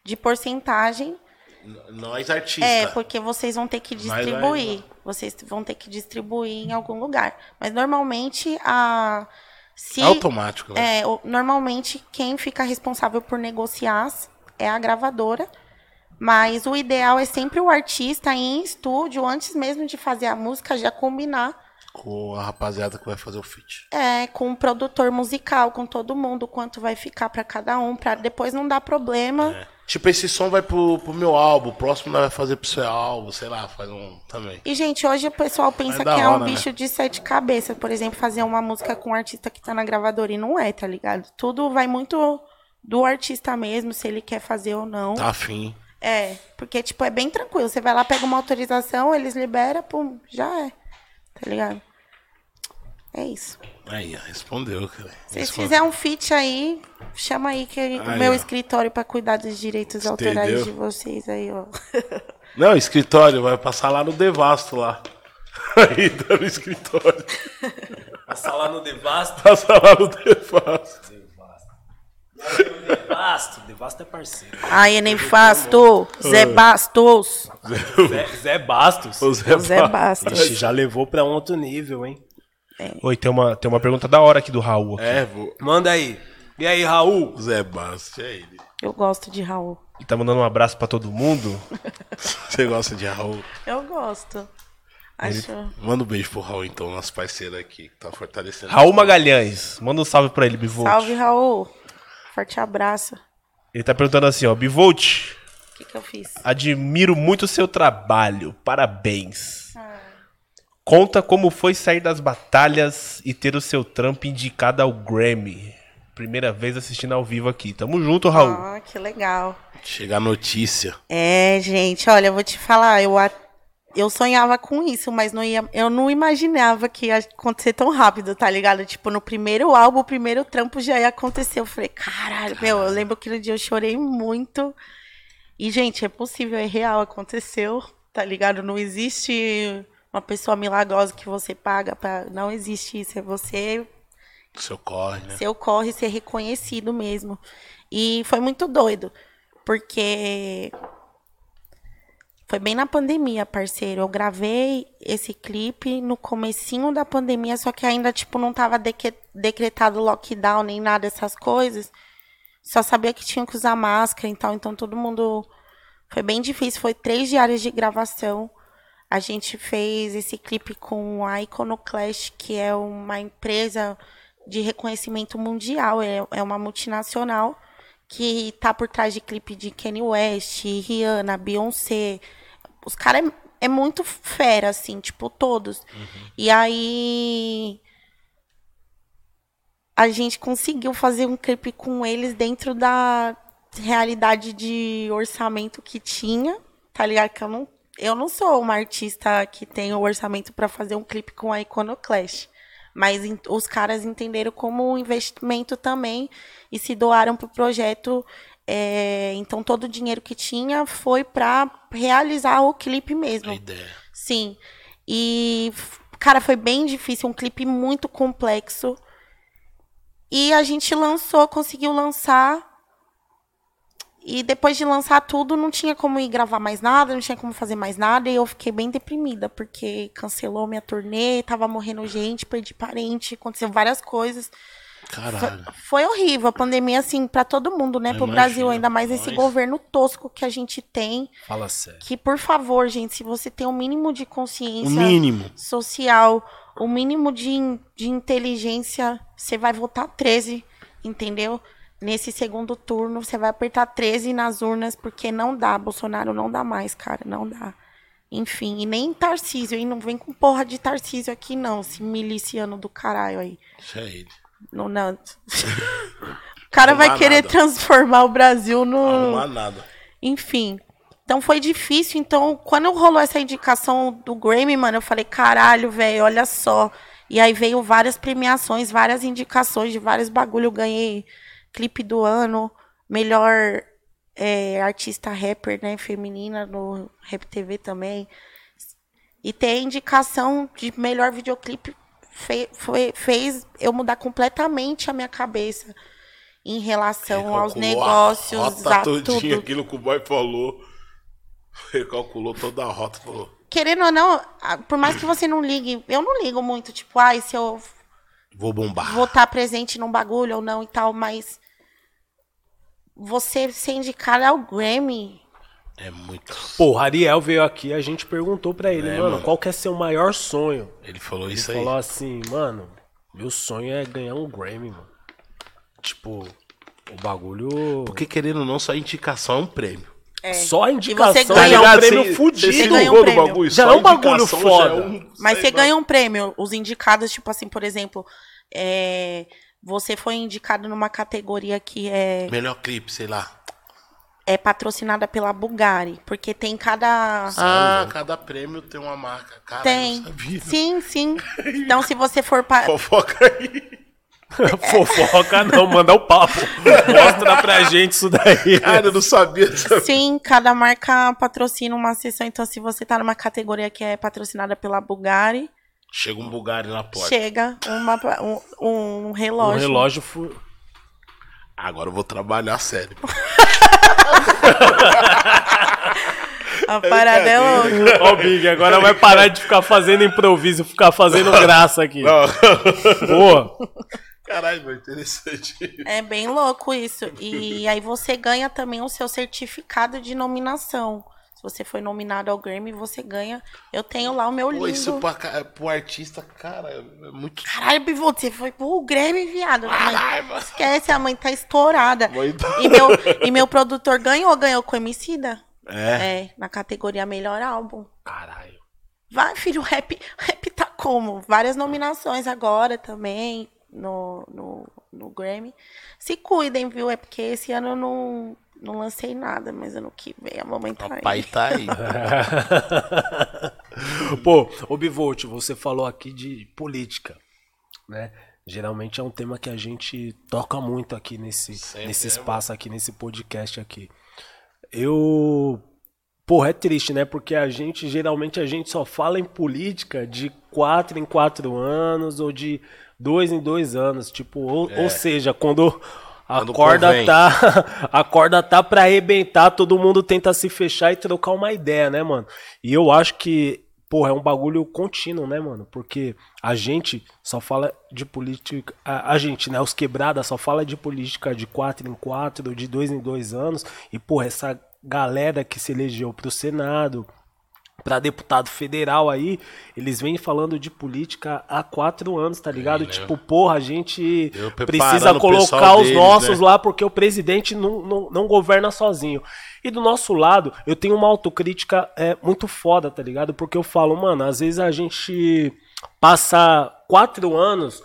de porcentagem. N- Nós artistas. É, porque vocês vão ter que Mas vai- distribuir. Vocês vão ter que distribuir em algum lugar. Mas normalmente a. Se, automático, né? É, normalmente quem fica responsável por negociar é a gravadora. Mas o ideal é sempre o artista ir em estúdio, antes mesmo de fazer a música, já combinar Com a rapaziada que vai fazer o feat. é, com o produtor musical, com todo mundo, quanto vai ficar pra cada um, pra depois não dar problema. É. Tipo, esse som vai pro, pro meu álbum, o próximo vai fazer pro seu álbum, sei lá, faz um também. E, gente, hoje o pessoal pensa que é hora, um né? bicho de sete cabeças, por exemplo, fazer uma música com um artista que tá na gravadora. E não é, tá ligado? Tudo vai muito do artista mesmo, se ele quer fazer ou não. Tá afim. É, porque, tipo, é bem tranquilo. Você vai lá, pega uma autorização, eles liberam, pum, já é. Tá ligado? É isso. Aí, respondeu, cara. Se fizerem um feat aí, chama aí que o Aí, meu ó. escritório pra cuidar dos direitos Entendeu? autorais de vocês aí, ó. (laughs) Não, escritório, vai passar lá no Devasto lá. (laughs) Aí, tá no escritório. Passar lá no Devasto. Passa lá no Devasto. Devasto. Devasto é parceiro. Aí, Nefasto, Zé Bastos. Zé, Zé Bastos. O Zé, Zé Ba- Bastos. Ixi, já levou pra outro nível, hein? Oi, tem uma, tem uma pergunta da hora aqui do Raul. aqui. É, vou... Manda aí. E aí, Raul? Zé Bastos, é ele. Eu gosto de Raul. Ele tá mandando um abraço pra todo mundo. (laughs) Você gosta de Raul? Eu gosto. Acho. Manda um beijo pro Raul, então, nosso parceiro aqui, que tá fortalecendo. Raul Magalhães, manda um salve pra ele, Bivolt. Salve, Raul. Forte abraço. Ele tá perguntando assim, ó, Bivolt, O que, que eu fiz? admiro muito o seu trabalho, parabéns. Conta como foi sair das batalhas e ter o seu trampo indicado ao Grammy. Primeira vez assistindo ao vivo aqui. Tamo junto, Raul. Ah, que legal. Chega a notícia. É, gente, olha, eu vou te falar, eu, eu sonhava com isso, mas não ia, eu não imaginava que ia acontecer tão rápido, tá ligado? Tipo, no primeiro álbum, o primeiro trampo já ia acontecer. Eu falei, caralho, meu, eu lembro que no dia eu chorei muito. E, gente, é possível, é real, aconteceu, tá ligado? Não existe uma pessoa milagrosa que você paga pra. Não existe isso, é você seu corre, né? seu corre ser reconhecido mesmo. E foi muito doido, porque foi bem na pandemia, parceiro. Eu gravei esse clipe no comecinho da pandemia, só que ainda tipo não tava decretado lockdown nem nada dessas coisas. Só sabia que tinha que usar máscara e tal, então todo mundo foi bem difícil. Foi três diárias de gravação. A gente fez esse clipe com a Iconoclast, que é uma empresa de reconhecimento mundial, é, é uma multinacional que tá por trás de clipe de Kanye West, Rihanna, Beyoncé. Os caras é, é muito fera, assim, tipo, todos. E aí a gente conseguiu fazer um clipe com eles dentro da realidade de orçamento que tinha, tá ligado? Que eu não, eu não sou uma artista que tem o orçamento para fazer um clipe com a Iconoclast. Mas os caras entenderam como um investimento também e se doaram pro projeto. é, então todo o dinheiro que tinha foi para realizar o clipe mesmo. A ideia. Sim. E, cara, foi bem difícil, um clipe muito complexo. E a gente lançou, conseguiu lançar. E depois de lançar tudo, não tinha como ir gravar mais nada, não tinha como fazer mais nada. E eu fiquei bem deprimida, porque cancelou minha turnê, tava morrendo gente, perdi parente, aconteceu várias coisas. Caralho. Foi horrível a pandemia, assim, pra todo mundo, né? Pro Brasil, ainda mais esse nós. governo tosco que a gente tem. Fala sério. Que, por favor, gente, se você tem o mínimo de O consciência mínimo. social, o mínimo de, de inteligência, você vai votar 13, entendeu? Nesse segundo turno, você vai apertar 13 nas urnas, porque não dá, Bolsonaro não dá mais, cara, não dá. Enfim, e nem Tarcísio, hein? Não vem com porra de Tarcísio aqui, não, esse miliciano do caralho aí. Deixa ele. No, não. o cara vai Arrumar querer nada. transformar o Brasil no. Não há nada. Enfim. Então foi difícil. Então, quando rolou essa indicação do Grammy, mano, eu falei, caralho, velho, olha só. E aí veio várias premiações, várias indicações de vários bagulho. Eu ganhei clipe do ano, melhor é, artista rapper, né, feminina no Rap TV também. E ter a indicação de melhor videoclipe fe- foi- fez eu mudar completamente a minha cabeça em relação aos negócios, A rota a todinha, tudo. aquilo que o boy falou. Recalculou toda a rota. Falou, Querendo ou não, por mais que você não ligue, eu não ligo muito, tipo, ai, se eu vou bombar. vou estar presente num bagulho ou não e tal, mas você ser indicado ao Grammy, É muito. Pô, o Ariel veio aqui a gente perguntou pra ele, É, mano, mano. qual que é seu maior sonho? Ele falou Ele isso aí. falou assim, mano, meu sonho é ganhar um Grammy, mano. Tipo, o bagulho. Porque querendo ou não, só indicação é um prêmio. Só a indicação você já ganha é um prêmio cê fudido. ganha um prêmio. bagulho, Já só é um bagulho indicação foda. já é um- mas você ganha um prêmio. Os indicados, tipo assim, por exemplo, é, você foi indicado numa categoria que é, Melhor clipe, sei lá. é patrocinada pela Bulgari, porque tem cada Ah, cada prêmio tem uma marca. Cara, tem. Sim, sim. (laughs) Então, se você for pa- Fofoca aí. (laughs) Fofoca não, manda o papo. Mostra pra gente isso daí. Cara, eu não sabia Sim, cada marca patrocina uma sessão. Então, se você tá numa categoria que é patrocinada pela Bulgari, Chega um Bulgari na porta. chega uma, um, um Um relógio. relógio fu... Agora eu vou trabalhar sério. (laughs) A parada é louca. Ó, o Big, agora vai parar de ficar fazendo improviso, ficar fazendo graça aqui. Não. Pô, Caralho, interessante. É bem louco isso. E (laughs) aí você ganha também o seu certificado de nominação. Se você foi nominado ao Grammy, você ganha. Eu tenho lá o meu lindo. isso pra, ca- pro artista, cara, é muito. Caralho, você foi pro Grammy, viado. Mãe, Caralho, mano. esquece, a mãe tá estourada. Mãe tá- E, meu, e meu produtor ganhou, ganhou com Emicida. É. É, na categoria Melhor Álbum. caralho. Vai, filho, rap, rap tá como? Várias nominações agora também no, no, no Grammy. Se cuidem, viu? É porque esse ano eu não, não lancei nada, mas ano que vem a mamãe tá O pai aí. tá aí. (laughs) Pô, ô Bivolt, você falou aqui de política, né? Geralmente é um tema que a gente toca muito aqui nesse, Sempre nesse é, espaço aqui, nesse podcast aqui. Eu. Porra, é triste, né? Porque a gente, geralmente, a gente só fala em política de quatro em quatro anos ou de dois em dois anos. Tipo, ou, ou seja, quando a Quando corda convém. tá. (laughs) A corda tá pra arrebentar, todo mundo tenta se fechar e trocar uma ideia, né, mano? E eu acho que, porra, é um bagulho contínuo, né, mano? Porque a gente só fala de política. A, a gente, né? Os quebradas só fala de política de quatro em quatro, de dois em dois anos. E, porra, essa galera que se elegeu pro Senado, pra deputado federal aí, eles vêm falando de política há quatro anos, tá ligado? né? Tipo, porra, a gente precisa colocar os deles, nossos né? lá porque o presidente não, não, não governa sozinho. E do nosso lado, eu tenho uma autocrítica é, muito foda, tá ligado? Porque eu falo, mano, às vezes a gente passa quatro anos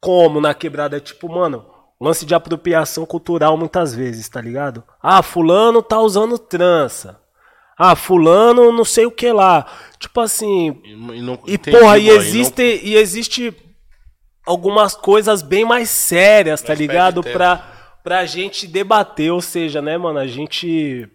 como na quebrada, tipo, mano, lance de apropriação cultural muitas vezes, tá ligado? Ah, fulano tá usando trança. Ah, fulano não sei o que lá. Tipo assim, E, e não, e porra, e existe, e existe algumas coisas bem mais sérias, tá Mas ligado? Pra, pra gente debater, ou seja, né, mano, a gente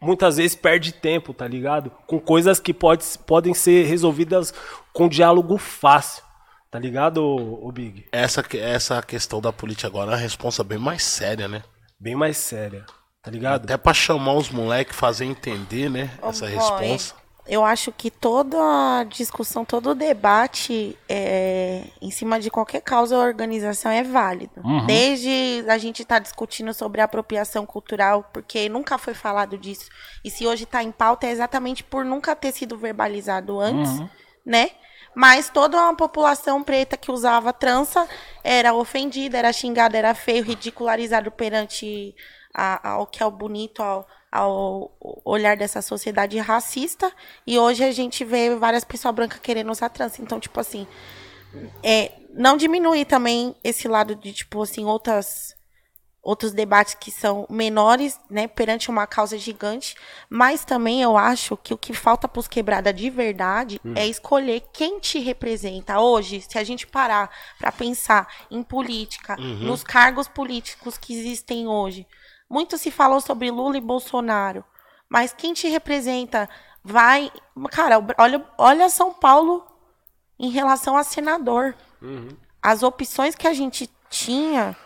muitas vezes perde tempo, tá ligado? Com coisas que pode, podem ser resolvidas com diálogo fácil, tá ligado, ô Big? Essa, essa questão da política agora é uma responsa bem mais séria, né? Bem mais séria, tá ligado? Até pra chamar os moleques, fazer entender, né? Ô, Essa boy, responsa. Eu acho que toda a discussão, todo o debate é, em cima de qualquer causa ou organização é válido. Desde a gente estar discutindo sobre apropriação cultural, porque nunca foi falado disso. E se hoje está em pauta é exatamente por nunca ter sido verbalizado antes, né? Mas toda uma população preta que usava trança era ofendida, era xingada, era feio, ridicularizado perante a- ao que é o bonito, ao, ao olhar dessa sociedade racista. E hoje a gente vê várias pessoas brancas querendo usar trança. Então, tipo assim, é, não diminui também esse lado de, tipo assim, outras outros debates que são menores, né, perante uma causa gigante, mas também eu acho que o que falta para os quebrada de verdade é escolher quem te representa. Hoje, se a gente parar para pensar em política, nos cargos políticos que existem hoje, muito se falou sobre Lula e Bolsonaro, mas quem te representa vai, cara, olha, olha São Paulo em relação a senador. As opções que a gente tinha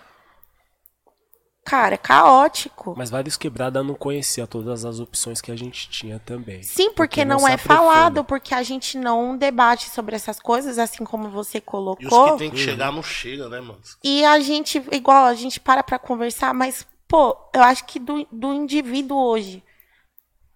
Cara, é caótico. Mas vários quebrada não conhecia todas as opções que a gente tinha também. Sim, porque, não, se é falado, porque a gente não debate sobre essas coisas, assim como você E os colocou. que tem que chegar não chega, né, mano? E a gente, igual, a gente para pra conversar, mas, pô, eu acho que do, do indivíduo hoje.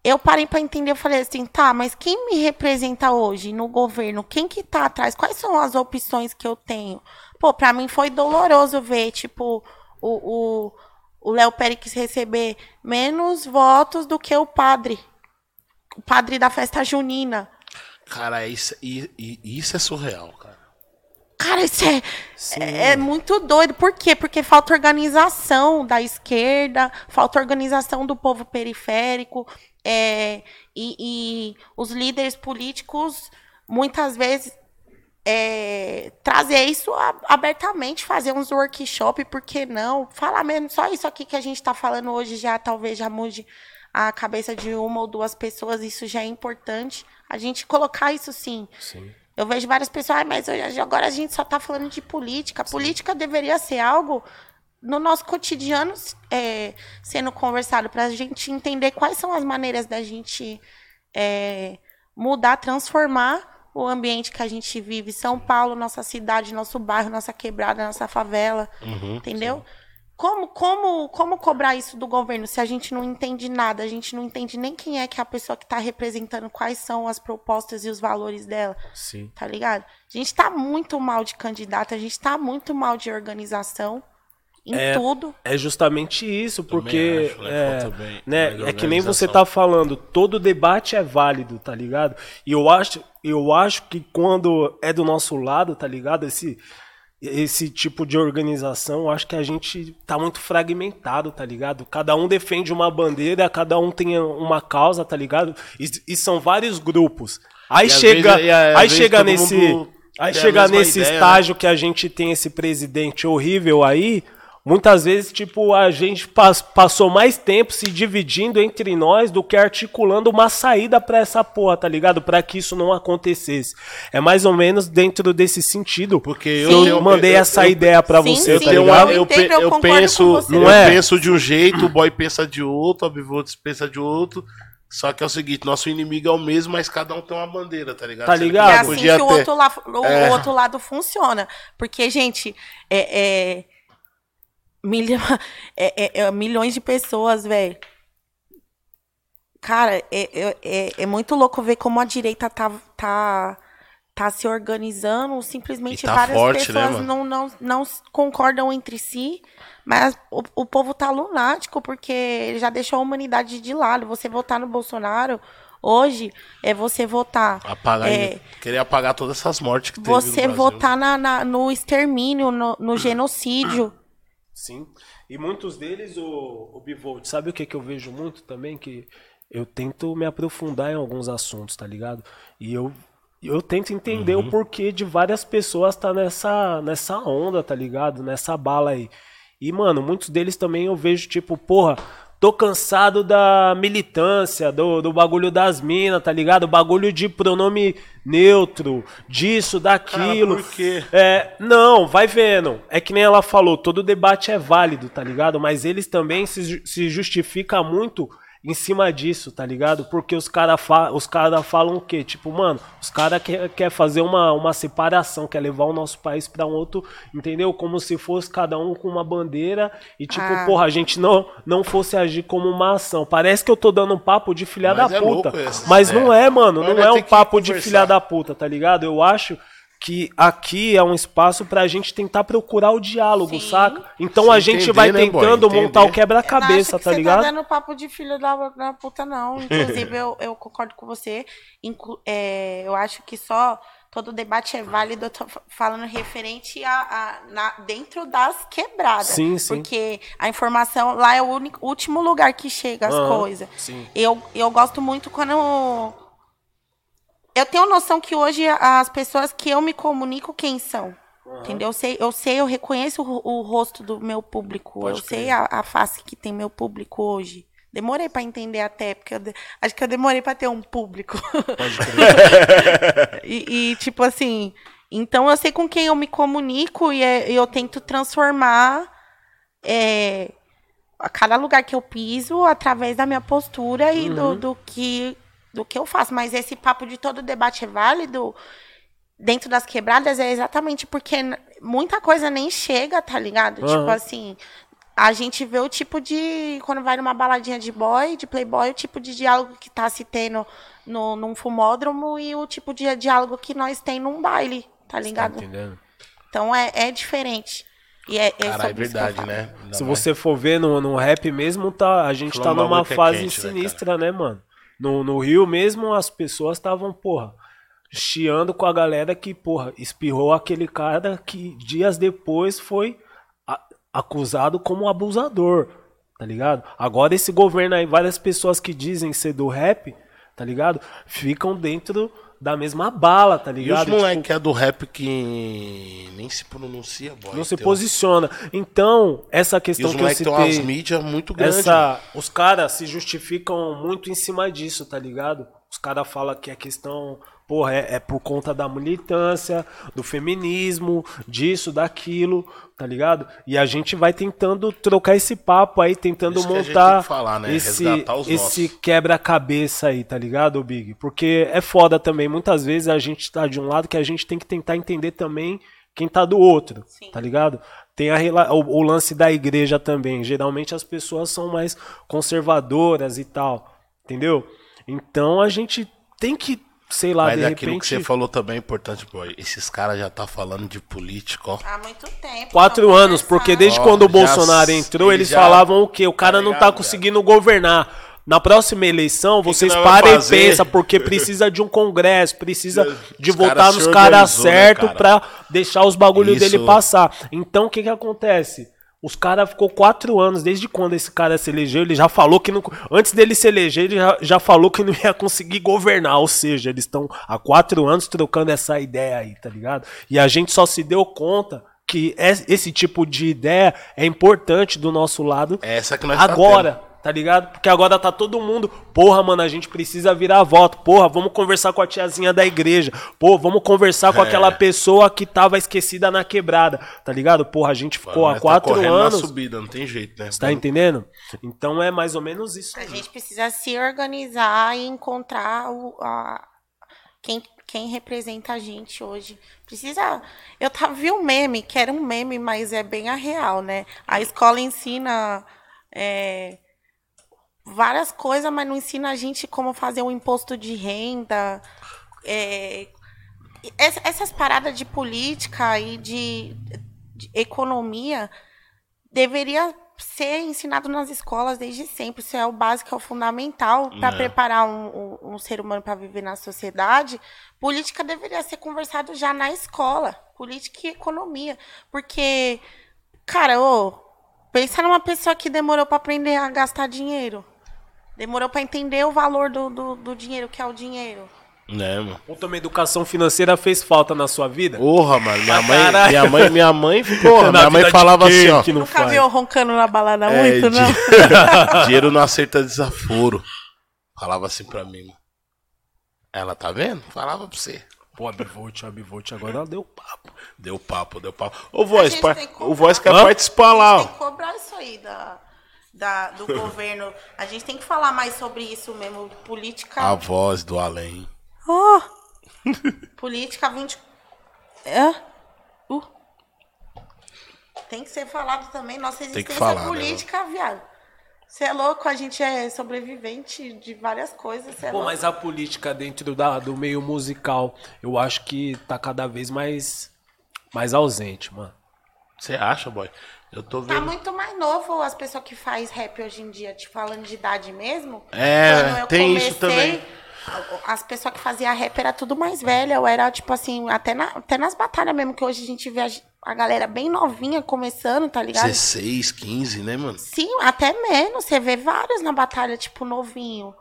Eu parei pra entender, eu falei assim, tá, mas quem me representa hoje no governo? Quem que tá atrás? Quais são as opções que eu tenho? Pô, pra mim foi doloroso ver, tipo, o, o, o Léo Pérez receber menos votos do que o padre. O padre da festa junina. Cara, isso, isso é surreal, cara. Cara, isso é, é, é muito doido. Por quê? Porque falta organização da esquerda, falta organização do povo periférico. é, e, e os líderes políticos, muitas vezes, é, trazer isso abertamente, fazer uns workshop, por que não? Falar mesmo, só isso aqui que a gente está falando hoje já talvez já mude a cabeça de uma ou duas pessoas, isso já é importante. A gente colocar isso sim. Sim. Eu vejo várias pessoas, "Ai, mas hoje, agora a gente só está falando de política. Política deveria ser algo no nosso cotidiano é, sendo conversado para a gente entender quais são as maneiras da gente é, mudar, transformar o ambiente que a gente vive. São Paulo, nossa cidade, nosso bairro, nossa quebrada, nossa favela. entendeu? Como, como, como cobrar isso do governo se a gente não entende nada? A gente não entende nem quem é que é a pessoa que está representando, quais são as propostas e os valores dela Sim. tá ligado? A gente tá muito mal de candidato, a gente tá muito mal de organização em É, tudo. É justamente isso, porque acho, né? é, né, é que nem você tá falando, todo debate é válido, tá ligado? E eu acho, eu acho que quando é do nosso lado, tá ligado? Esse esse tipo de organização, eu acho que a gente tá muito fragmentado, tá ligado? Cada um defende uma bandeira, cada um tem uma causa, tá ligado? E, e são vários grupos. Aí E chega, vezes- às aí chega nesse, aí chega nesse ideia, né? estágio que a gente tem esse presidente horrível aí, muitas vezes, tipo, a gente pas- passou mais tempo se dividindo entre nós do que articulando uma saída pra essa porra, tá ligado? Pra que isso não acontecesse. É mais ou menos dentro desse sentido. Porque eu, eu tenho- mandei eu- essa eu- ideia pra Sim, você, sim, tá ligado? eu, entendo, eu penso, Não é? penso de um jeito, o boy pensa de outro, o Bivotes pensa de outro. Só que é o seguinte, nosso inimigo é o mesmo, mas cada um tem uma bandeira, tá ligado? Tá ligado? É assim podia que o ter- outro, la- o É. outro lado funciona. Porque, gente, é, é, milha- (laughs) é- é- é milhões de pessoas, velho. Cara, é, é, é, é muito louco ver como a direita tá, tá, tá se organizando. Simplesmente tá várias forte, né, pessoas mano? não, não, não concordam entre si. Mas o, o povo tá lunático porque já deixou a humanidade de lado. Você votar no Bolsonaro hoje é você votar. Apagar, é, querer apagar todas essas mortes que teve você no Brasil. votar na, na- no extermínio, no, no (clears throat) genocídio. Sim. E muitos deles, o, o Bivolt, sabe o que, que eu vejo muito também? Que eu tento me aprofundar em alguns assuntos, tá ligado? E eu, eu tento entender Uhum. o porquê de várias pessoas tá nessa, nessa onda, tá ligado? Nessa bala aí. E, mano, muitos deles também eu vejo, tipo, porra, tô cansado da militância, do, do bagulho das minas, tá ligado? Bagulho de pronome neutro, disso, daquilo. por quê? É, não, vai vendo. É que nem ela falou, todo debate é válido, tá ligado? Mas eles também se, se justificam muito em cima disso, tá ligado? Porque os caras fa os cara falam o quê? Tipo, mano, os caras quer, quer fazer uma, uma separação, quer levar o nosso país pra um outro, entendeu? Como se fosse cada um com uma bandeira e, tipo, Ah. porra, a gente não, não fosse agir como uma ação. Parece que eu tô dando um papo de filha Mas da é puta. louco esse, mas é. não é, mano. Mas Não é um papo de filha da puta, tá ligado? Eu acho que aqui é um espaço pra gente tentar procurar o diálogo, Sim. saca? Então Se a gente entender, vai né, tentando montar o não quebra-cabeça, tá você ligado? tá dando papo de filho da, da puta, não. Inclusive, eu, eu concordo com você. Inclu- é, eu acho que só todo debate é válido. Eu tô fa- falando referente a, a- na- dentro das quebradas. Sim, sim. Porque a informação lá é o único, último lugar que chega as coisas. sim. Eu, eu gosto muito quando. Eu tenho noção que hoje as pessoas que eu me comunico, quem são? Entendeu? Eu sei, eu sei, eu reconheço o, o rosto do meu público. Pode eu sei crer. a, a face que tem meu público hoje. Demorei pra entender até, porque de- acho que eu demorei pra ter um público. (laughs) e, e, tipo assim, então eu sei com quem eu me comunico e é- eu tento transformar é, a cada lugar que eu piso através da minha postura e Uhum. do, do que do que eu faço. Mas esse papo de todo debate é válido dentro das quebradas é exatamente porque muita coisa nem chega, tá ligado? Tipo Aham. assim, a gente vê o tipo de. Quando vai numa baladinha de boy, de playboy, o tipo de diálogo que tá se tendo no, num fumódromo e o tipo de diálogo que nós tem num baile, tá Tá ligado? entendendo? então é, é diferente. E é, é Caralho, é verdade, né? Ainda Se mais- você for ver no, no rap mesmo, tá, a gente tá Falando um numa é fase quente, né, sinistra, né, mano? No, no Rio mesmo, as pessoas estavam, porra, chiando com a galera que, porra, espirrou aquele cara que dias depois foi acusado como abusador, tá ligado? Agora esse governo aí, várias pessoas que dizem ser do rap, tá ligado? Ficam dentro da mesma bala, tá E os ligado? moleque Tipo, que é do rap que nem se pronuncia, boy. não se Tem- posiciona. Então, essa E questão os que eu moleques têm umas citei... mídias muito grandes. Essa, os caras se justificam muito em cima disso, tá ligado? Os caras falam que a questão, porra, é, é por conta da militância, do feminismo, disso, daquilo, tá ligado? E a gente vai tentando trocar esse papo aí, tentando Isso montar falar, né? esse, Resgatar os esse quebra-cabeça aí, tá ligado, Big? Porque é foda também. Muitas vezes a gente tá de um lado que a gente tem que tentar entender também quem tá do outro, Sim. tá ligado? Tem a, rela- o, o lance da igreja também. Geralmente as pessoas são mais conservadoras e tal, entendeu? Então a gente tem que, sei lá, Mas de é aquilo repente. que você falou também é importante, boy. Esses caras já tá falando de política, ó. Há muito tempo. Quatro anos, porque desde Ó, quando o Bolsonaro entrou, ele eles já- falavam o quê? O cara Tá não tá ligado, conseguindo governar. Na próxima eleição, vocês parem e pensam, porque precisa de um congresso, precisa de Os votar caras nos caras organizou, né, certos cara? pra deixar os bagulhos Isso. dele passar. Então, o que que acontece? Os caras ficou quatro anos, desde quando esse cara se elegeu, ele já falou que não. Antes dele se eleger, ele já, já falou que não ia conseguir governar. Ou seja, eles estão há quatro anos trocando essa ideia aí, tá ligado? E a gente só se deu conta que es- esse tipo de ideia é importante do nosso lado É essa que nós agora. Tá ligado? Porque agora tá todo mundo. Porra, mano, a gente precisa virar voto. Porra, vamos conversar com a tiazinha da igreja. Pô, vamos conversar com É. aquela pessoa que tava esquecida na quebrada. Tá ligado? Porra, a gente ficou há tá quatro correndo anos. Na subida, não tem jeito, né? Você tá entendendo? Então é mais ou menos isso. A gente precisa se organizar e encontrar o, a, quem, quem representa a gente hoje. Precisa. Eu tava, vi um meme, que era um meme, mas é bem a real, né? A escola ensina. é, várias coisas, mas não ensina a gente como fazer um imposto de renda. é, ess- essas paradas de política e de, de economia deveria ser ensinado nas escolas desde sempre. Isso é o básico, é o fundamental para É. preparar um, um- um ser humano para viver na sociedade. Política deveria ser conversado já na escola. Política e economia. Porque, cara, ô, pensa numa pessoa que demorou para aprender a gastar dinheiro. Demorou para entender o valor do, do, do dinheiro, que é o dinheiro. Né, mano? Ou também educação financeira fez falta na sua vida? Porra, mano. Minha Ah, mãe, caralho. minha mãe, minha mãe, porra, (laughs) minha mãe falava assim, ó. que não Nunca faz? viu roncando na balada É, muito, não? di- (laughs) dinheiro não aceita desaforo. Falava assim pra mim, mano. Ela tá vendo? Falava pra você. Pô, a Bivolt, a Bivolt agora ela deu papo. Deu papo, deu papo. Ô, Voz, par- o. Voz quer Hã? participar lá, Tem que cobrar isso aí da, da- do (laughs) governo. A gente tem que falar mais sobre isso mesmo. Política. A voz do além. Oh! (laughs) Política 20. É? Uh. Tem que ser falado também. Nossa que existência falar, né, política, viado. Você é louco, a gente é sobrevivente de várias coisas. Cê é Pô, louco. mas a política dentro da, do meio musical, eu acho que tá cada vez mais, mais ausente, mano. Você acha, boy? Eu tô Tá vendo. muito mais novo as pessoas que faz rap hoje em dia, te falando de idade mesmo. É, tem isso também. As pessoas que faziam rap era tudo mais velha. Eu era, tipo assim, até, na, até nas batalhas mesmo, que hoje a gente vê a, a galera bem novinha começando, tá ligado? 16, 15, né, mano? Sim, até menos. Você vê vários na batalha, tipo, novinho.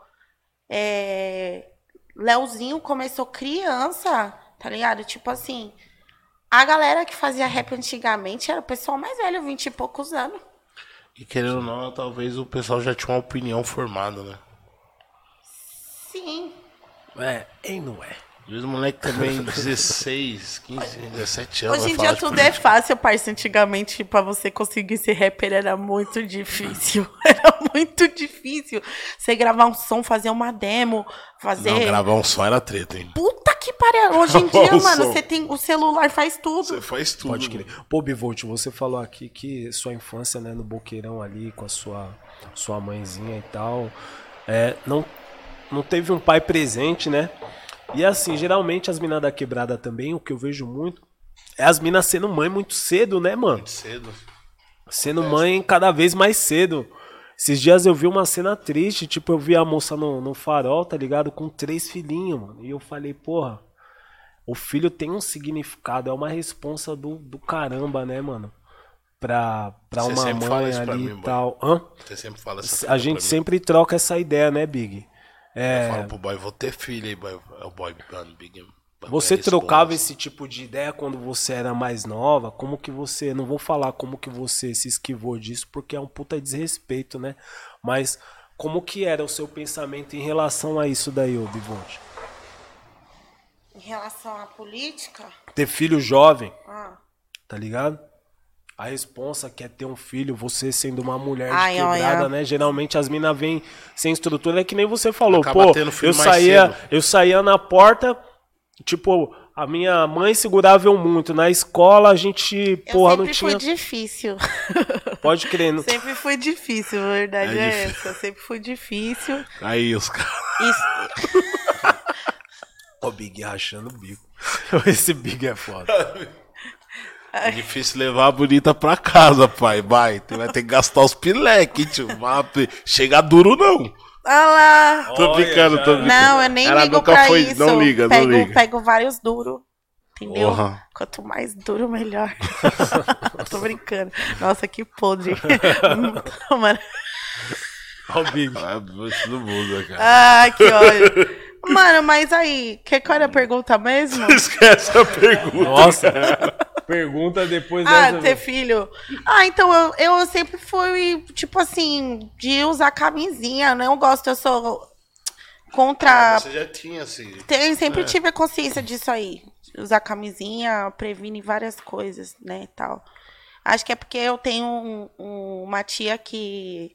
É... Leozinho começou criança, tá ligado? Tipo assim, a galera que fazia rap antigamente era o pessoal mais velho, vinte e poucos anos. E querendo ou não, talvez o pessoal já tinha uma opinião formada, né? Sim. É, e não é. Às vezes o moleque também, 16, 15, 17 anos. Hoje em dia de tudo é política. fácil, parça. Antigamente, pra você conseguir ser rapper era muito difícil. (laughs) Era muito difícil. Você gravar um som, fazer uma demo, fazer. Não, gravar um som era treta, hein? Puta que pariu. Hoje em dia, (laughs) mano, você tem. O celular faz tudo. Você faz tudo. Pode crer. Pô, Bivolt, você falou aqui que sua infância, né, no Boqueirão ali, com a sua, sua mãezinha e tal, é, não, não teve um pai presente, né? E assim, geralmente as minas da quebrada também, o que eu vejo muito, é as minas sendo mãe muito cedo, né, mano? Muito cedo. Sendo mãe cada vez mais cedo. Esses dias eu vi uma cena triste, tipo, eu vi a moça no, no farol, tá ligado? Com três filhinhos, mano. E eu falei, porra, o filho tem um significado, é uma responsa do, do caramba, né, mano? Pra, pra Você uma mãe ali mim, e boy. tal. Hã? Você sempre fala essa A gente sempre troca essa ideia, né, Big? Eu É, falo pro boy, vou ter filho aí, boy. É o boy mano, Big. Você É trocava esse tipo de ideia quando você era mais nova? Como que você. Não vou falar como que você se esquivou disso, porque é um puta desrespeito, né? Mas como que era o seu pensamento em relação a isso daí, ô Bivonte? Em relação à política. Ter filho jovem, Ah. tá ligado? A responsa quer ter um filho, você sendo uma mulher de Ai, quebrada, né? Geralmente as minas vêm sem estrutura, é que nem você falou, Acaba pô, eu mais saía, cedo. eu saía na porta, tipo, a minha mãe segurava eu muito. Na escola a gente, Eu porra, não sempre tinha. fui difícil. (laughs) Pode crer. Não... sempre fui difícil, a verdade É é, difícil. essa. Sempre fui difícil. Aí os caras. Isso, (laughs) Ó, o Big rachando o bico. (laughs) Esse Big é foda. É difícil levar a bonita pra casa, pai. Vai, tu vai ter que gastar os pileques, tio. Vai, Chegar duro, não. Olha lá. Tô Olha, brincando, já. tô brincando. Não, eu nem Ela ligo nunca pra foi- isso. não liga, não pego, liga. Pego vários duros. Entendeu? Quanto mais duro, melhor. (laughs) Tô brincando. Nossa, que podre. Mano. Ó, o Big. Ah, bicho do mundo, cara. Ai, que ódio. Mano, mas aí, que, qual era a pergunta mesmo? (laughs) Esquece a pergunta. Nossa, pergunta depois Ah, dessa. ter filho. Ah, então eu, eu sempre fui, tipo assim, de usar camisinha. Não gosto, eu sou contra. Você já tinha, assim. Tem, sempre É. tive a consciência disso aí. Usar camisinha previne várias coisas, né, tal. Acho que é porque eu tenho um- um- uma tia que...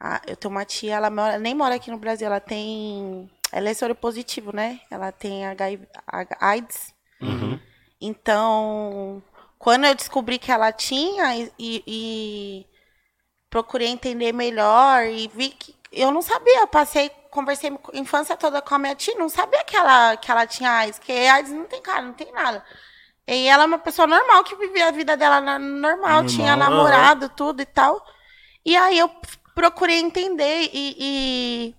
ah, eu tenho uma tia, ela mora- nem mora aqui no Brasil, ela tem... Ela é soropositivo, né? Ela tem HIV, AIDS. Então, quando eu descobri que ela tinha e, e- procurei entender melhor e vi que, eu não sabia, eu passei, conversei a infância toda com a minha tia, não sabia que ela, que ela tinha AIDS, que AIDS não tem cara, não tem nada. E ela é uma pessoa normal, que vivia a vida dela normal, Normal, tinha namorado, tudo e tal. E aí eu procurei entender e,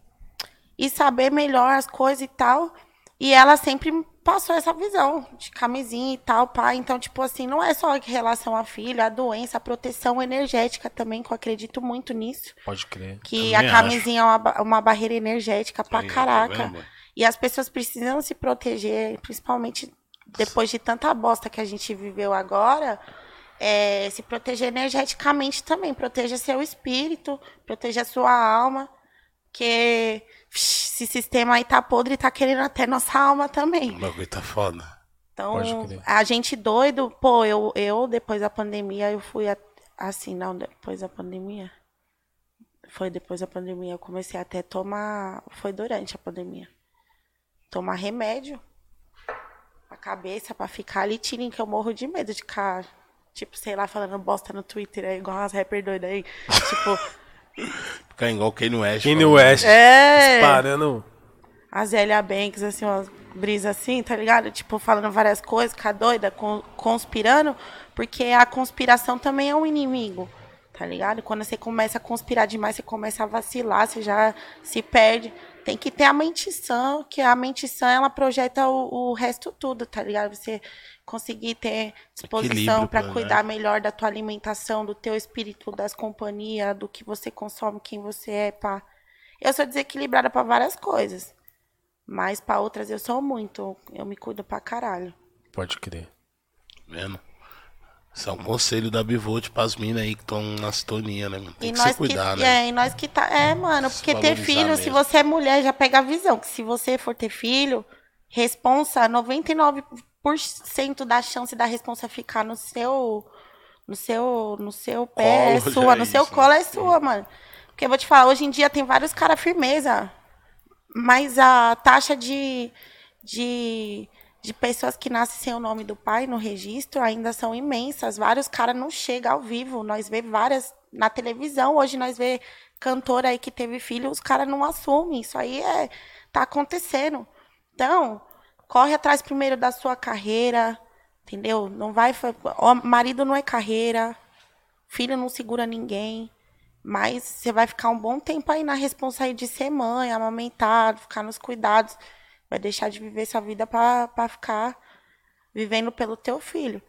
e, e saber melhor as coisas e tal. E ela sempre passou essa visão de camisinha e tal, pá. Então, tipo assim, não é só em relação a filho, a doença, a proteção energética também, que eu acredito muito nisso. Pode crer. Que Também a acho. camisinha é uma, uma barreira energética pra Aí, tá caraca. mano? e as pessoas precisam se proteger, principalmente depois de tanta bosta que a gente viveu agora. é, se proteger energeticamente também. Proteja seu espírito, proteja sua alma. Porque esse sistema aí tá podre e tá querendo até nossa alma também. O bagulho tá foda. Então, a gente doido, pô, eu, eu depois da pandemia, eu fui a- assim, não, depois da pandemia. Foi depois da pandemia, eu comecei até a tomar, foi durante a pandemia. Tomar remédio pra cabeça, pra ficar ali tirinho, que eu morro de medo de ficar, tipo, sei lá, falando bosta no Twitter, aí, igual as rapper doidas aí. (laughs) tipo, Ficar igual quem não é. Kanye West. é. Parando. a Zélia Banks, assim, umas brisas assim, tá ligado? Tipo, falando várias coisas, ficar doida, con- conspirando, porque a conspiração também é um inimigo, tá ligado? Quando você começa a conspirar demais, você começa a vacilar, você já se perde. Tem que ter a mente sã, que a mente sã, ela projeta o, o resto tudo, tá ligado? Você conseguir ter disposição para né? cuidar melhor da tua alimentação, do teu espírito, das companhias, do que você consome, quem você é, pá. Eu sou desequilibrada para várias coisas. Mas pra outras eu sou muito. Eu me cuido pra caralho. Pode crer. Vendo? Isso é um conselho da Bivolt pras minas aí que estão na sintonia, né, mano? Tem e que nós se cuidar, que, né? É, e nós que tá. É, mano, Se porque ter filho, se mesmo. você é mulher, já pega a visão. Que se você for ter filho, responsa, 99% da chance da responsa ficar no seu. No seu, no seu pé é sua, é no seu isso, colo né? é sua, mano. Porque eu vou te falar, hoje em dia tem vários caras firmeza. Mas a taxa de, de, de pessoas que nascem sem o nome do pai no registro ainda são imensas. Vários caras não chegam ao vivo. Nós vê várias na televisão. Hoje nós vê cantora aí que teve filho, os caras não assumem. Isso aí é tá acontecendo. Então, corre atrás primeiro da sua carreira, entendeu? Não vai. ó, marido não é carreira, filho não segura ninguém. Mas você vai ficar um bom tempo aí na responsabilidade de ser mãe, amamentar, ficar nos cuidados. Vai deixar de viver sua vida pra pra ficar vivendo pelo teu filho.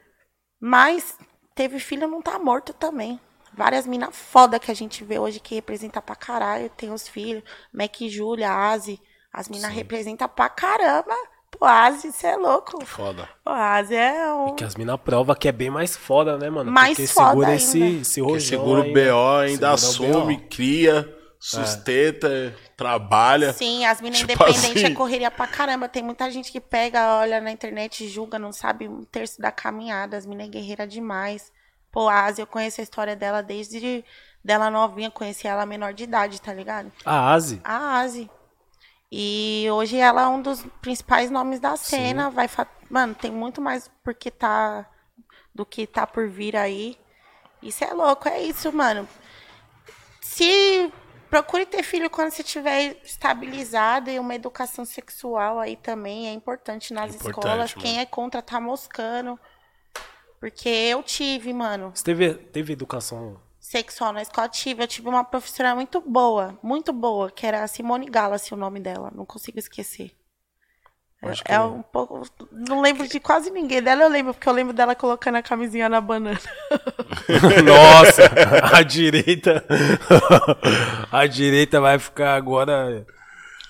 Mas teve filho não tá morto também. Várias minas foda que a gente vê hoje que representa pra caralho, tem os filhos. Mac e Júlia, Asi. As minas representam pra caramba. Asi, você é louco. Foda. Asi é um. Que as minas prova que é bem mais foda, né, mano? Mais Porque foda segura ainda. esse, esse rojão segura o. BO, ainda assume, BO. cria, sustenta, trabalha. Sim, as minas Tipo independentes assim. é correria pra caramba. Tem muita gente que pega, olha na internet, julga, não sabe um terço da caminhada. As minas é guerreira demais. Pô, a Asi, eu conheço a história dela desde dela novinha, conheci ela menor de idade, tá ligado? A Asi. A Asi. E hoje ela é um dos principais nomes da cena. Vai fa- Mano, tem muito mais porque tá. do que tá por vir aí. Isso é louco, é isso, mano. Se procure ter filho quando você estiver estabilizado e uma educação sexual aí também é importante nas Importante, escolas. mano. Quem é contra tá moscando. Porque eu tive, mano Você teve, teve educação. Sexual na escola, tive. Eu tive uma professora muito boa, muito boa, que era a Simone Gallacy, o nome dela. Não consigo esquecer. É, é um pouco. Não lembro de quase ninguém dela, eu lembro, porque eu lembro dela colocando a camisinha na banana. (laughs) Nossa, (laughs) a direita. (laughs) a direita vai ficar agora.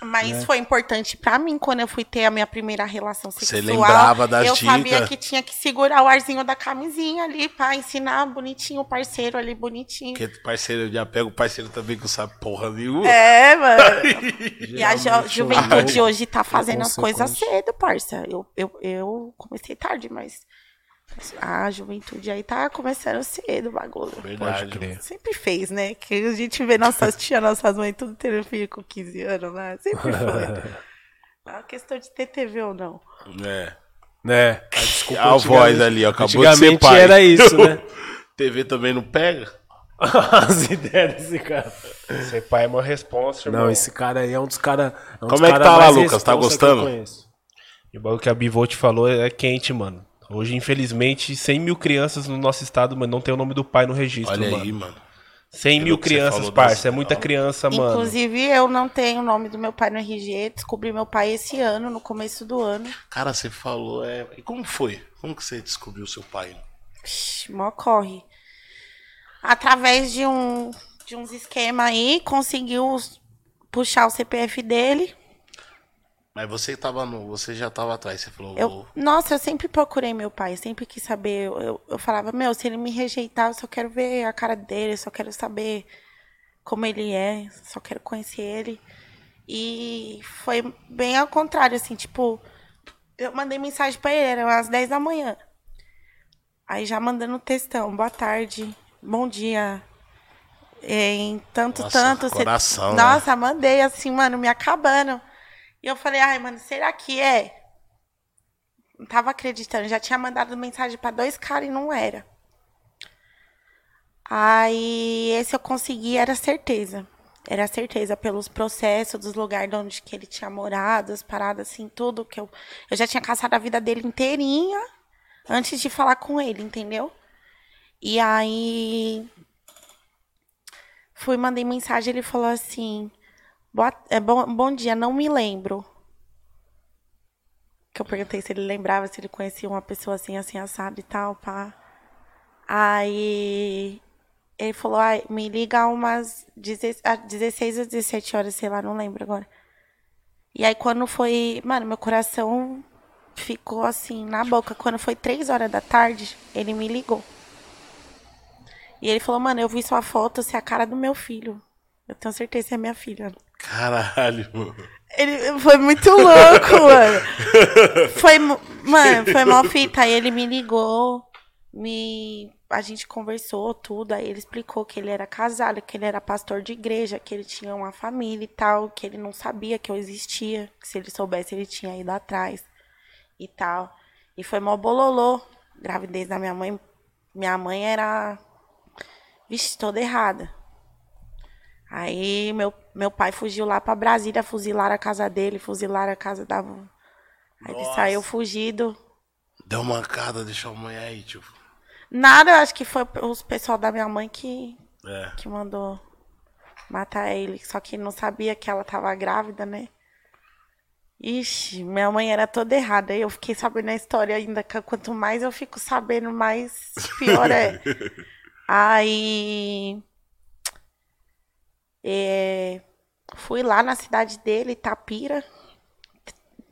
Mas foi importante pra mim quando eu fui ter a minha primeira relação Você sexual. lembrava das Eu sabia dicas? que tinha que segurar o arzinho da camisinha ali pra ensinar bonitinho o parceiro ali bonitinho. Porque parceiro já pega o parceiro também não sabe porra nenhuma. É, mano. (laughs) E a ju- juventude o- hoje tá fazendo as coisas cedo, parça. Eu, eu, eu comecei tarde, mas a juventude aí tá começando cedo o bagulho. Verdade. Pode crer. Sempre fez, né? Que a gente vê nossas (laughs) tias, nossas mães, tudo tendo filho com 15 anos, né? Sempre foi. (laughs) É uma questão de ter TV ou não. É. Né? A, desculpa, A voz antigamente- ali, ó, acabou de ser Antigamente pai. era isso, né? (laughs) TV também não pega? As ideias desse cara. Ser pai é uma resposta, irmão. Não, esse cara aí é um dos caras. É um Como dos é que cara tá lá, Lucas? Tá gostando? conheço. E o bagulho que a Bivolt falou é quente, mano. Hoje, infelizmente, 100 mil crianças no nosso estado, mas não tem o nome do pai no registro, Olha mano. aí, mano. 100 mil crianças, parça. É muita criança, mano. Inclusive, eu não tenho o nome do meu pai no RG. Descobri meu pai esse ano, no começo do ano. Cara, você falou, é. E como foi? Como que você descobriu seu pai? Psh, mó corre. Através de um de uns esquemas aí, conseguiu puxar o CPF dele. Mas você tava no. Você já tava atrás, você falou. Eu, nossa, eu sempre procurei meu pai, sempre quis saber. Eu, eu, eu falava, meu, se ele me rejeitar, eu só quero ver a cara dele, eu só quero saber como ele é, só quero conhecer ele. E foi bem ao contrário, assim, tipo, eu mandei mensagem pra ele, eram às 10 da manhã. Aí já mandando textão, boa tarde, bom dia. é, Em tanto, Nossa, tanto. cê- coração, né? Nossa, mandei assim, mano, me acabando. E eu falei, ai, mano, será que é? Não tava acreditando. Já tinha mandado mensagem pra dois caras e não era. Aí esse eu consegui, era certeza. Era certeza pelos processos, dos lugares de onde que ele tinha morado, as paradas assim, tudo que eu. Eu já tinha caçado a vida dele inteirinha antes de falar com ele, entendeu? E aí. Fui, mandei mensagem, ele falou assim. Boa, é, bom, bom dia, não me lembro. Que eu perguntei se ele lembrava, se ele conhecia uma pessoa assim, assim, assado e tal, pá. Aí ele falou, ai, me liga umas 16 ah, 16 ou 17 horas, sei lá, não lembro agora. E aí quando foi, mano, meu coração ficou assim na boca. Quando foi 3 horas da tarde, ele me ligou. E ele falou, mano, eu vi sua foto, você é a cara do meu filho. Eu tenho certeza que é minha filha. Caralho. Ele foi muito louco, (laughs) mano. Foi, mano, foi mó (laughs) fita. Aí ele me ligou, me, a gente conversou tudo. Aí ele explicou que ele era casado, que ele era pastor de igreja, que ele tinha uma família e tal, que ele não sabia que eu existia, que se ele soubesse ele tinha ido atrás e tal. E foi mó bololô. Gravidez da minha mãe. Minha mãe era, vixe, toda errada. Aí meu, meu pai fugiu lá pra Brasília, fuzilaram a casa dele, fuzilaram a casa da. Aí ele saiu fugido. Deu mancada, deixou a mãe aí, tio. Nada, acho que foi os pessoal da minha mãe que, É. que mandou matar ele. Só que não sabia que ela tava grávida, né? Ixi, minha mãe era toda errada. Eu fiquei sabendo a história ainda. que Quanto mais eu fico sabendo, mais pior é. (laughs) Aí. É, fui lá na cidade dele, Itapira.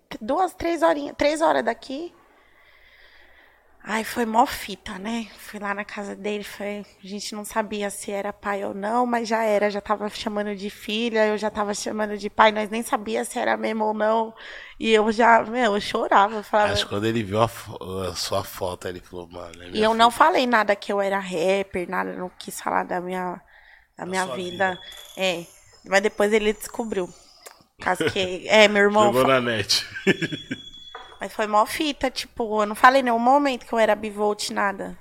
T- Duas, três horinhas, três horas daqui. Ai, foi mó fita, né? Fui lá na casa dele, foi... a gente não sabia se era pai ou não, mas já era, já tava chamando de filha, eu já tava chamando de pai, nós nem sabia se era mesmo ou não. E eu já, meu, eu chorava, eu falava. Acho que quando ele viu a, a sua foto, ele falou, mano. é E eu não filha. falei nada que eu era rapper, nada, não quis falar da minha, da minha sua vida. É. Mas depois ele descobriu. Caso que. (laughs) É, meu irmão. Jogou na net. (laughs) Mas foi mó fita, tipo, eu não falei nenhum momento que eu era bivolt, nada.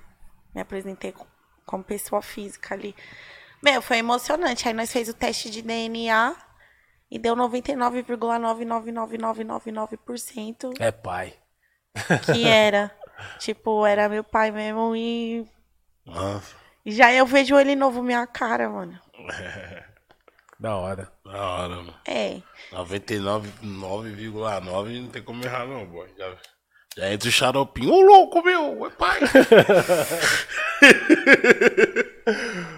Me apresentei com- como pessoa física ali. Meu, foi emocionante. Aí nós fez o teste de DNA e deu 99,9999999% É pai. que era. (laughs) tipo, era meu pai mesmo e Nossa, e já eu vejo ele novo minha cara, mano. (laughs) Da hora. da hora, mano. É. 99,9,9 não tem como errar, não, boy. Já, já entra o xaropinho. Ô, louco, meu, é pai. (laughs)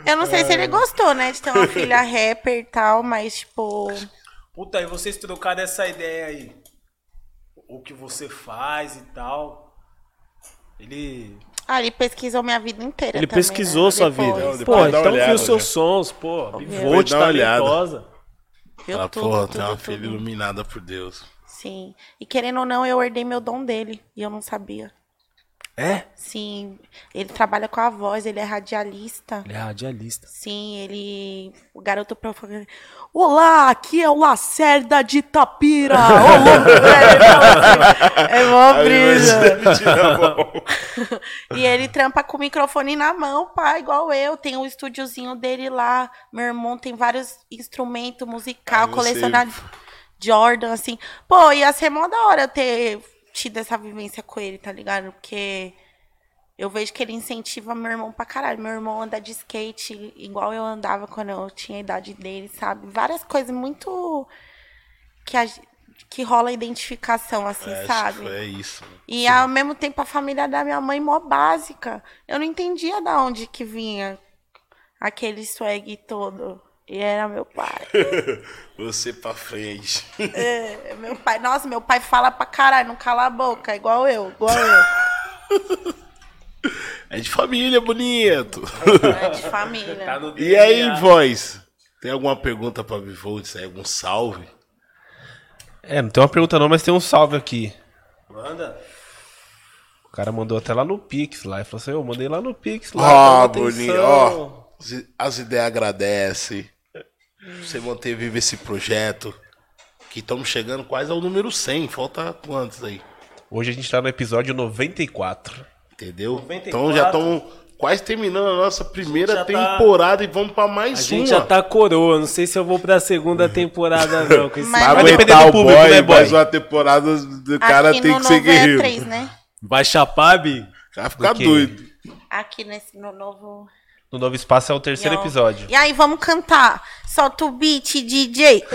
Eu não sei se ele gostou, né, de ter uma filha (laughs) rapper e tal, mas, tipo. Puta, e vocês trocaram essa ideia aí. O que você faz e tal. Ele. Ah, ele pesquisou minha vida inteira. Ele também, pesquisou né? sua Depois. vida. Depois Pô, então olhada, viu seus já. sons, pô. Olhada. talentosa. Viu Fala, tudo, tudo, tem uma tudo. filha iluminada por Deus. Sim. E querendo ou não, eu herdei meu dom dele. E eu não sabia. É? Sim, ele trabalha com a voz, ele é radialista. Ele é radialista. Sim, ele. O garoto propaganda. Olá, aqui é o Lacerda de (laughs) velho. É mó brisa. (laughs) E ele trampa com o microfone na mão, pá, igual eu. Tem o estúdiozinho dele lá. Meu irmão tem vários instrumentos musical, você- colecionado Jordan, assim. Pô, ia ser mó da hora ter tido essa vivência com ele, tá ligado? Porque eu vejo que ele incentiva meu irmão pra caralho. Meu irmão anda de skate igual eu andava quando eu tinha a idade dele, sabe? Várias coisas muito que, a, que rola identificação, assim, É, sabe? tipo, é isso. E ao mesmo tempo a família da minha mãe mó básica. Eu não entendia da onde que vinha aquele swag todo. E era meu pai. (laughs) Você pra frente. É, meu pai, nossa, meu pai fala pra caralho, não cala a boca, igual eu, igual eu. (laughs) É de família, bonito. É de família. Tá no E aí, voz? Tem alguma pergunta pra Bivolts aí? Algum salve? É, não tem uma pergunta não, mas tem um salve aqui. Manda. O cara mandou até lá no Pix lá. Ele falou assim, eu mandei lá no Pix lá. Ó, presta bonito. atenção." Ó, as- as ideias agradecem. Você manter vivo esse projeto. Que estamos chegando quase ao número 100. Falta quantos aí? Hoje a gente tá no episódio 94. Entendeu? 94. Então já estamos quase terminando a nossa primeira já tá- temporada e vamos pra A mais gente uma. já tá coroa. Não sei se eu vou pra segunda (laughs) temporada, não. Com esse Mas- Vai depender aguentar do o público, boy, né, boy? mais uma temporada do cara Aqui tem no que ser novo é três, né? Vai chapar, Bi? Vai ficar doido. Aqui nesse no novo. No novo espaço é o terceiro Yo. episódio. E aí, vamos cantar. Solta o beat, DJ. (laughs)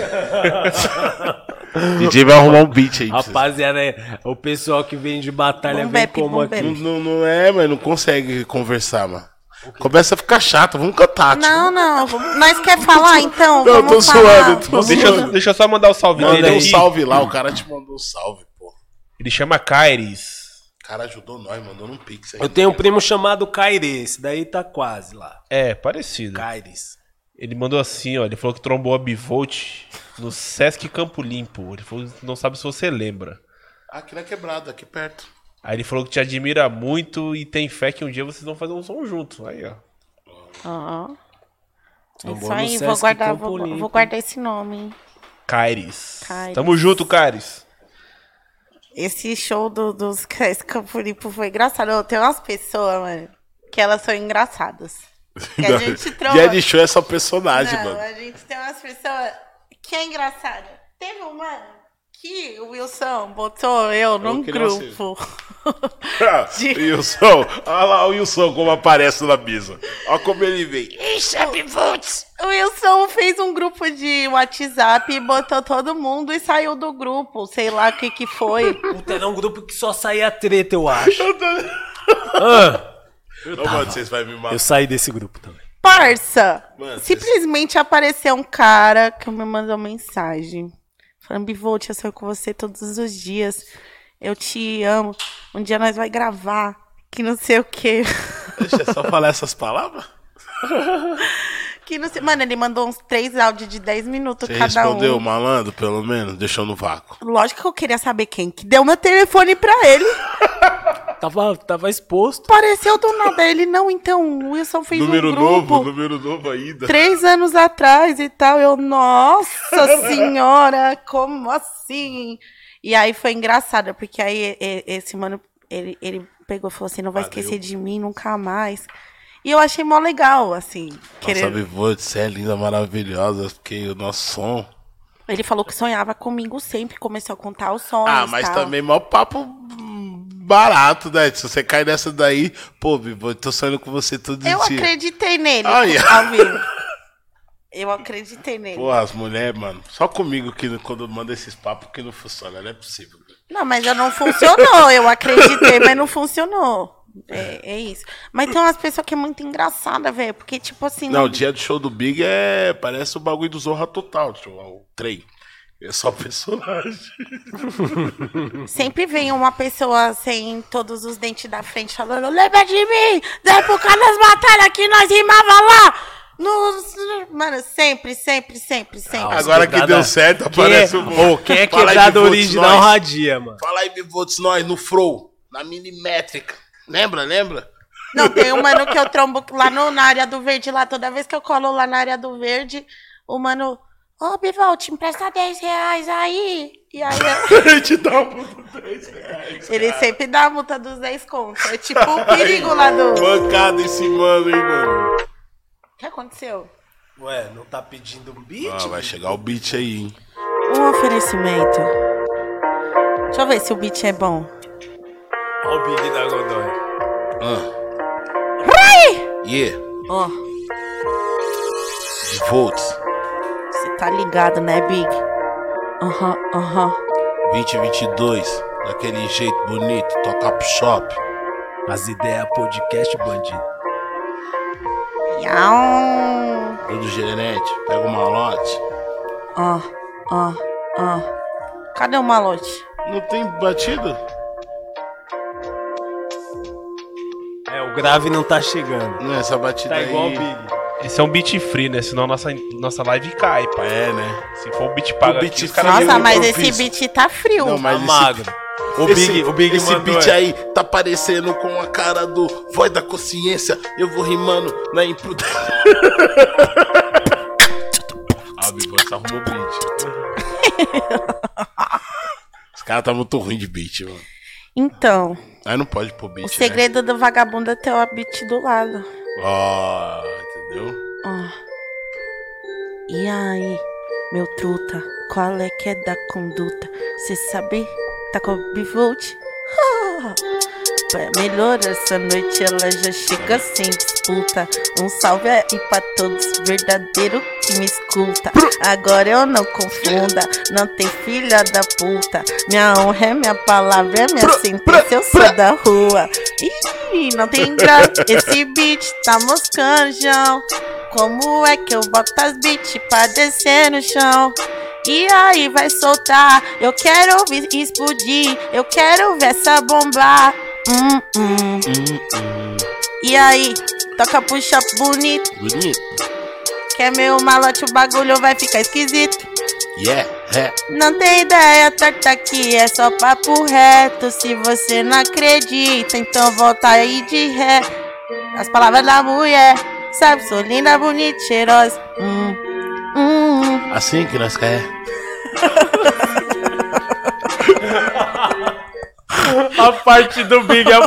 DJ vai arrumar um beat aí. Rapaziada, é, o pessoal que vem de batalha Bom vem bap, como aqui. Não, não, é, mas não consegue conversar, mano. Começa a ficar chato, vamos cantar, tipo. Não, não. Nós quer falar, então? Não, eu vamos tô falar. zoando, eu tô Deixa, eu- deixa eu só mandar o salve Manda dele um salve lá, o cara te mandou um salve, pô. Ele chama Kairis. O cara ajudou nós, mandou um pix aí. Eu tenho um primo chamado Kairi. Esse daí tá quase lá. É, parecido. Kairis. Ele mandou assim, ó. Ele falou que trombou a Bivolt no Sesc Campo Limpo. Ele falou que não sabe se você lembra. Ah, aqui na quebrada, aqui perto. Aí ele falou que te admira muito e tem fé que um dia vocês vão fazer um som junto. Aí, ó. Ó. É Trombou Isso aí, Sesc vou guardar, vou, vou guardar esse nome. Kairis. Tamo junto, Kairis. Esse show do, dos esse Campo Limpo foi engraçado. Tenho umas pessoas, mano, que elas são engraçadas. Que a gente tromba. Dia de show é só personagem, Não, mano. a gente tem umas pessoas que é engraçada. Teve um mano que o Wilson botou eu num que não grupo. Ah, (laughs) (laughs) Wilson, olha lá o Wilson como aparece na mesa. Olha como ele vem. Ixi, é Bivolts. O Wilson fez um grupo de WhatsApp e botou todo mundo e saiu do grupo. Sei lá o que que foi. Puta, era um grupo que só saía treta, eu acho. Ah, Ô, mano, vocês vão me matar. eu saí desse grupo também. Parça! Mano, simplesmente apareceu um cara que me mandou mensagem. Falando, Bivolt, eu saio com você todos os dias. Eu te amo. Um dia nós vai gravar. Que não sei o quê. Deixa eu só falar essas palavras. (laughs) Que não sei. Mano, ele mandou uns três áudios de 10 minutos Você cada respondeu, um. malandro, pelo menos? Deixou no vácuo. Lógico que eu queria saber quem que deu meu telefone pra ele. (laughs) Tava, tava exposto. Apareceu do nada. Ele, não, então, o Wilson fez número um grupo. novo, número novo ainda. três anos atrás e tal. Eu, nossa (laughs) senhora, como assim? E aí foi engraçado, porque aí esse mano, ele, ele pegou e falou assim, não vai Valeu. esquecer de mim nunca mais. E eu achei mó legal, assim. Nossa, querer- Bivolts, você é linda, maravilhosa, porque o nosso som... Ele falou que sonhava comigo sempre, começou a contar os sonhos. Ah, mas tal. também mó papo barato, né? Se você cair nessa daí, pô, Bivolts, tô sonhando com você todo Eu dia. acreditei nele, (laughs) vivo. Eu acreditei nele. Pô, as mulheres, mano, só comigo que quando manda esses papos que não funciona, não é possível. Não, mas já não funcionou. Eu acreditei, mas não funcionou. É, é isso. Mas tem umas pessoas que é muito engraçada, velho. Porque, tipo assim. Não, o dia do show do Big é. Parece o bagulho do Zorra Total, tipo, o trem. É só personagem. (laughs) Sempre vem uma pessoa sem todos os dentes da frente falando: lembra de mim? Da época das batalhas que nós rimava lá. Nos... Mano, sempre, sempre, sempre, sempre. Nossa, Agora que deu certo, aparece o. Ô, quem é Bivolts, original radia, mano. Fala aí, Bivotes, nós, no Flow, na milimétrica. Lembra, lembra? Não, tem um mano que eu trombo lá no, na área do verde, lá, toda vez que eu colo lá na área do verde, o mano, ô Bivolt, empresta 10 reais aí. E aí eu- (laughs) A gente dá um puto 10 reais. ele sempre dá a multa dos 10 contos. É tipo um perigo lá do. O Bancada esse mano, hein, mano. que aconteceu? Ué, não tá pedindo um beat? Ah, vai chegar o beat aí, hein? Um oferecimento. Deixa eu ver se o beat é bom. Olha o Big da Godoy. Ah. Yeah, Ó, de volts. você tá ligado, né, Big? Aham, aham. 2022, daquele jeito bonito, tocar pro shopping. As ideias podcast bandido. Yaum. Tudo gerente, pega o malote. Ó, ó, ó. Cadê o malote? Não tem batido? É, o grave não tá chegando. Não, essa batida Tá aí. igual o Big. Esse é um beat free, né? Senão nossa, nossa live cai, pai. É, né? Se for um beat pago O beat aqui, free-. Nossa, mas eu esse beat tá frio. Não, mas Tá esse- magro. O esse, Big, o Big esse mandou beat é. aí tá parecendo com a cara do voz da consciência. Eu vou rimando na imprudência. (laughs) ah, Bibo, você arrumou o beat. Os caras tá muito ruim de beat, mano. Então, Aí não pode pôr beat. o segredo do vagabundo é ter o beat do lado. Né? Ó, entendeu? Ó. E aí, meu truta, qual é que é da conduta? Cê sabe? Tá com o bivolt? (laughs) Pra melhor essa noite ela já chega sem disputa. Um salve aí pra todos, verdadeiro que me escuta. Agora eu não confunda, não tem filha da puta. Minha honra é minha palavra, é minha sentença, eu sou da rua. Ih, não tem graça, esse beat tá moscando, João. Como é que eu boto as beats pra descer no chão? E aí vai soltar, eu quero ouvir explodir, eu quero ver essa bombar. Hum, hum. Hum, E aí, toca puxa bonito, bonito. que é meu malote, o bagulho vai ficar esquisito. Yeah, é. Não tem ideia, torta aqui, é só papo reto. Se você não acredita, então volta aí de ré. As palavras da mulher, sabe, sou linda, bonita, cheirosa. Hum, hum. Assim que nós quer. (laughs) A parte do Big, a,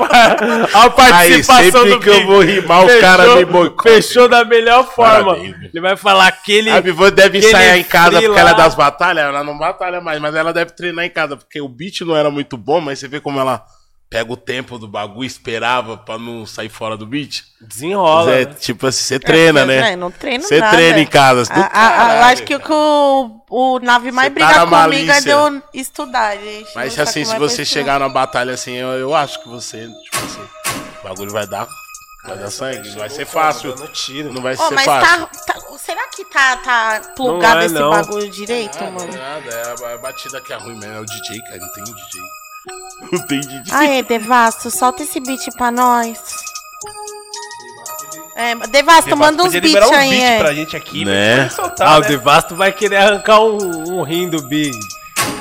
a participação Aí, sempre do que Big. eu vou rimar, o cara me boicota. Fechou da melhor forma. Parabéns. Ele vai falar aquele. A Bivô deve ensaiar em casa free porque ela é das batalhas. Ela não batalha mais, mas ela deve treinar em casa porque o beat não era muito bom, mas você vê como ela pega o tempo do bagulho, esperava pra não sair fora do beat. Desenrola. é, né? tipo assim, você treina, né? É, não treino Você nada. treina em casa. A- a- a- acho que o que o, o Nave mais Você briga tá comigo é de eu estudar, gente. Mas Não assim, se é você chegar na batalha assim, eu, eu acho que você, tipo assim, o bagulho vai dar, vai dar sangue. Não vai ser fácil. Tiro. Não vai ser mas fácil. tá, tá- Será que tá, tá plugado Não é, esse não. bagulho direito, Ah, mano? nada, é a- a batida que é ruim mesmo, é o DJ, cara, não tem DJ. Não tem DJ. Aê, Devasto, solta esse beat pra nós. É, Devasto, manda uns Podia beats liberar um aí, beat é. pra gente aqui, Né? Soltar, Ah, o né? Devasto vai querer arrancar um, um rim do Big.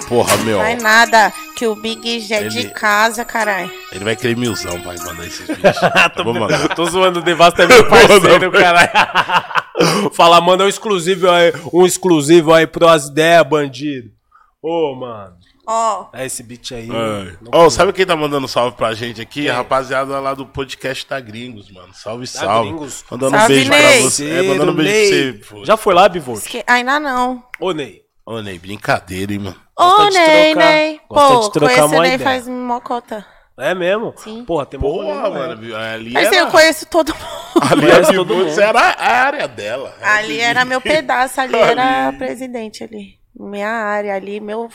Porra, meu, Vai nada, que o Big já é de Ele- casa, caralho. ele vai querer milzão pra mandar esses vídeos. Vou mandar. Tô zoando o Devasto é meu (laughs) parceiro, caralho. (laughs) Fala, manda um exclusivo aí, um exclusivo aí pro As Ideias, bandido. Ô, mano. Ó, É esse beat aí. Não Ó, sabe quem tá mandando salve pra gente aqui? A rapaziada lá do podcast da Gringos, mano. Salve, salve. Gringos. Mandando um Salve, beijo Ney. pra você. É, mandando um beijo Ney. pra você. pô. Já foi lá, Bivolt? esque- ainda não. Ô, Ney. Ô, Ney, brincadeira, hein, mano. Gosta Ô, de Ney, trocar- Ney. gosta Pô, de trocar o Ney ideia. faz mocota. É mesmo? Sim. Porra, tem Porra, rolê, mano. né? Ali Mas era, eu conheço todo mundo. (laughs) ali era, todo mundo. era a área dela. Ali era meu (laughs) pedaço, ali era presidente ali. Minha área ali, meu,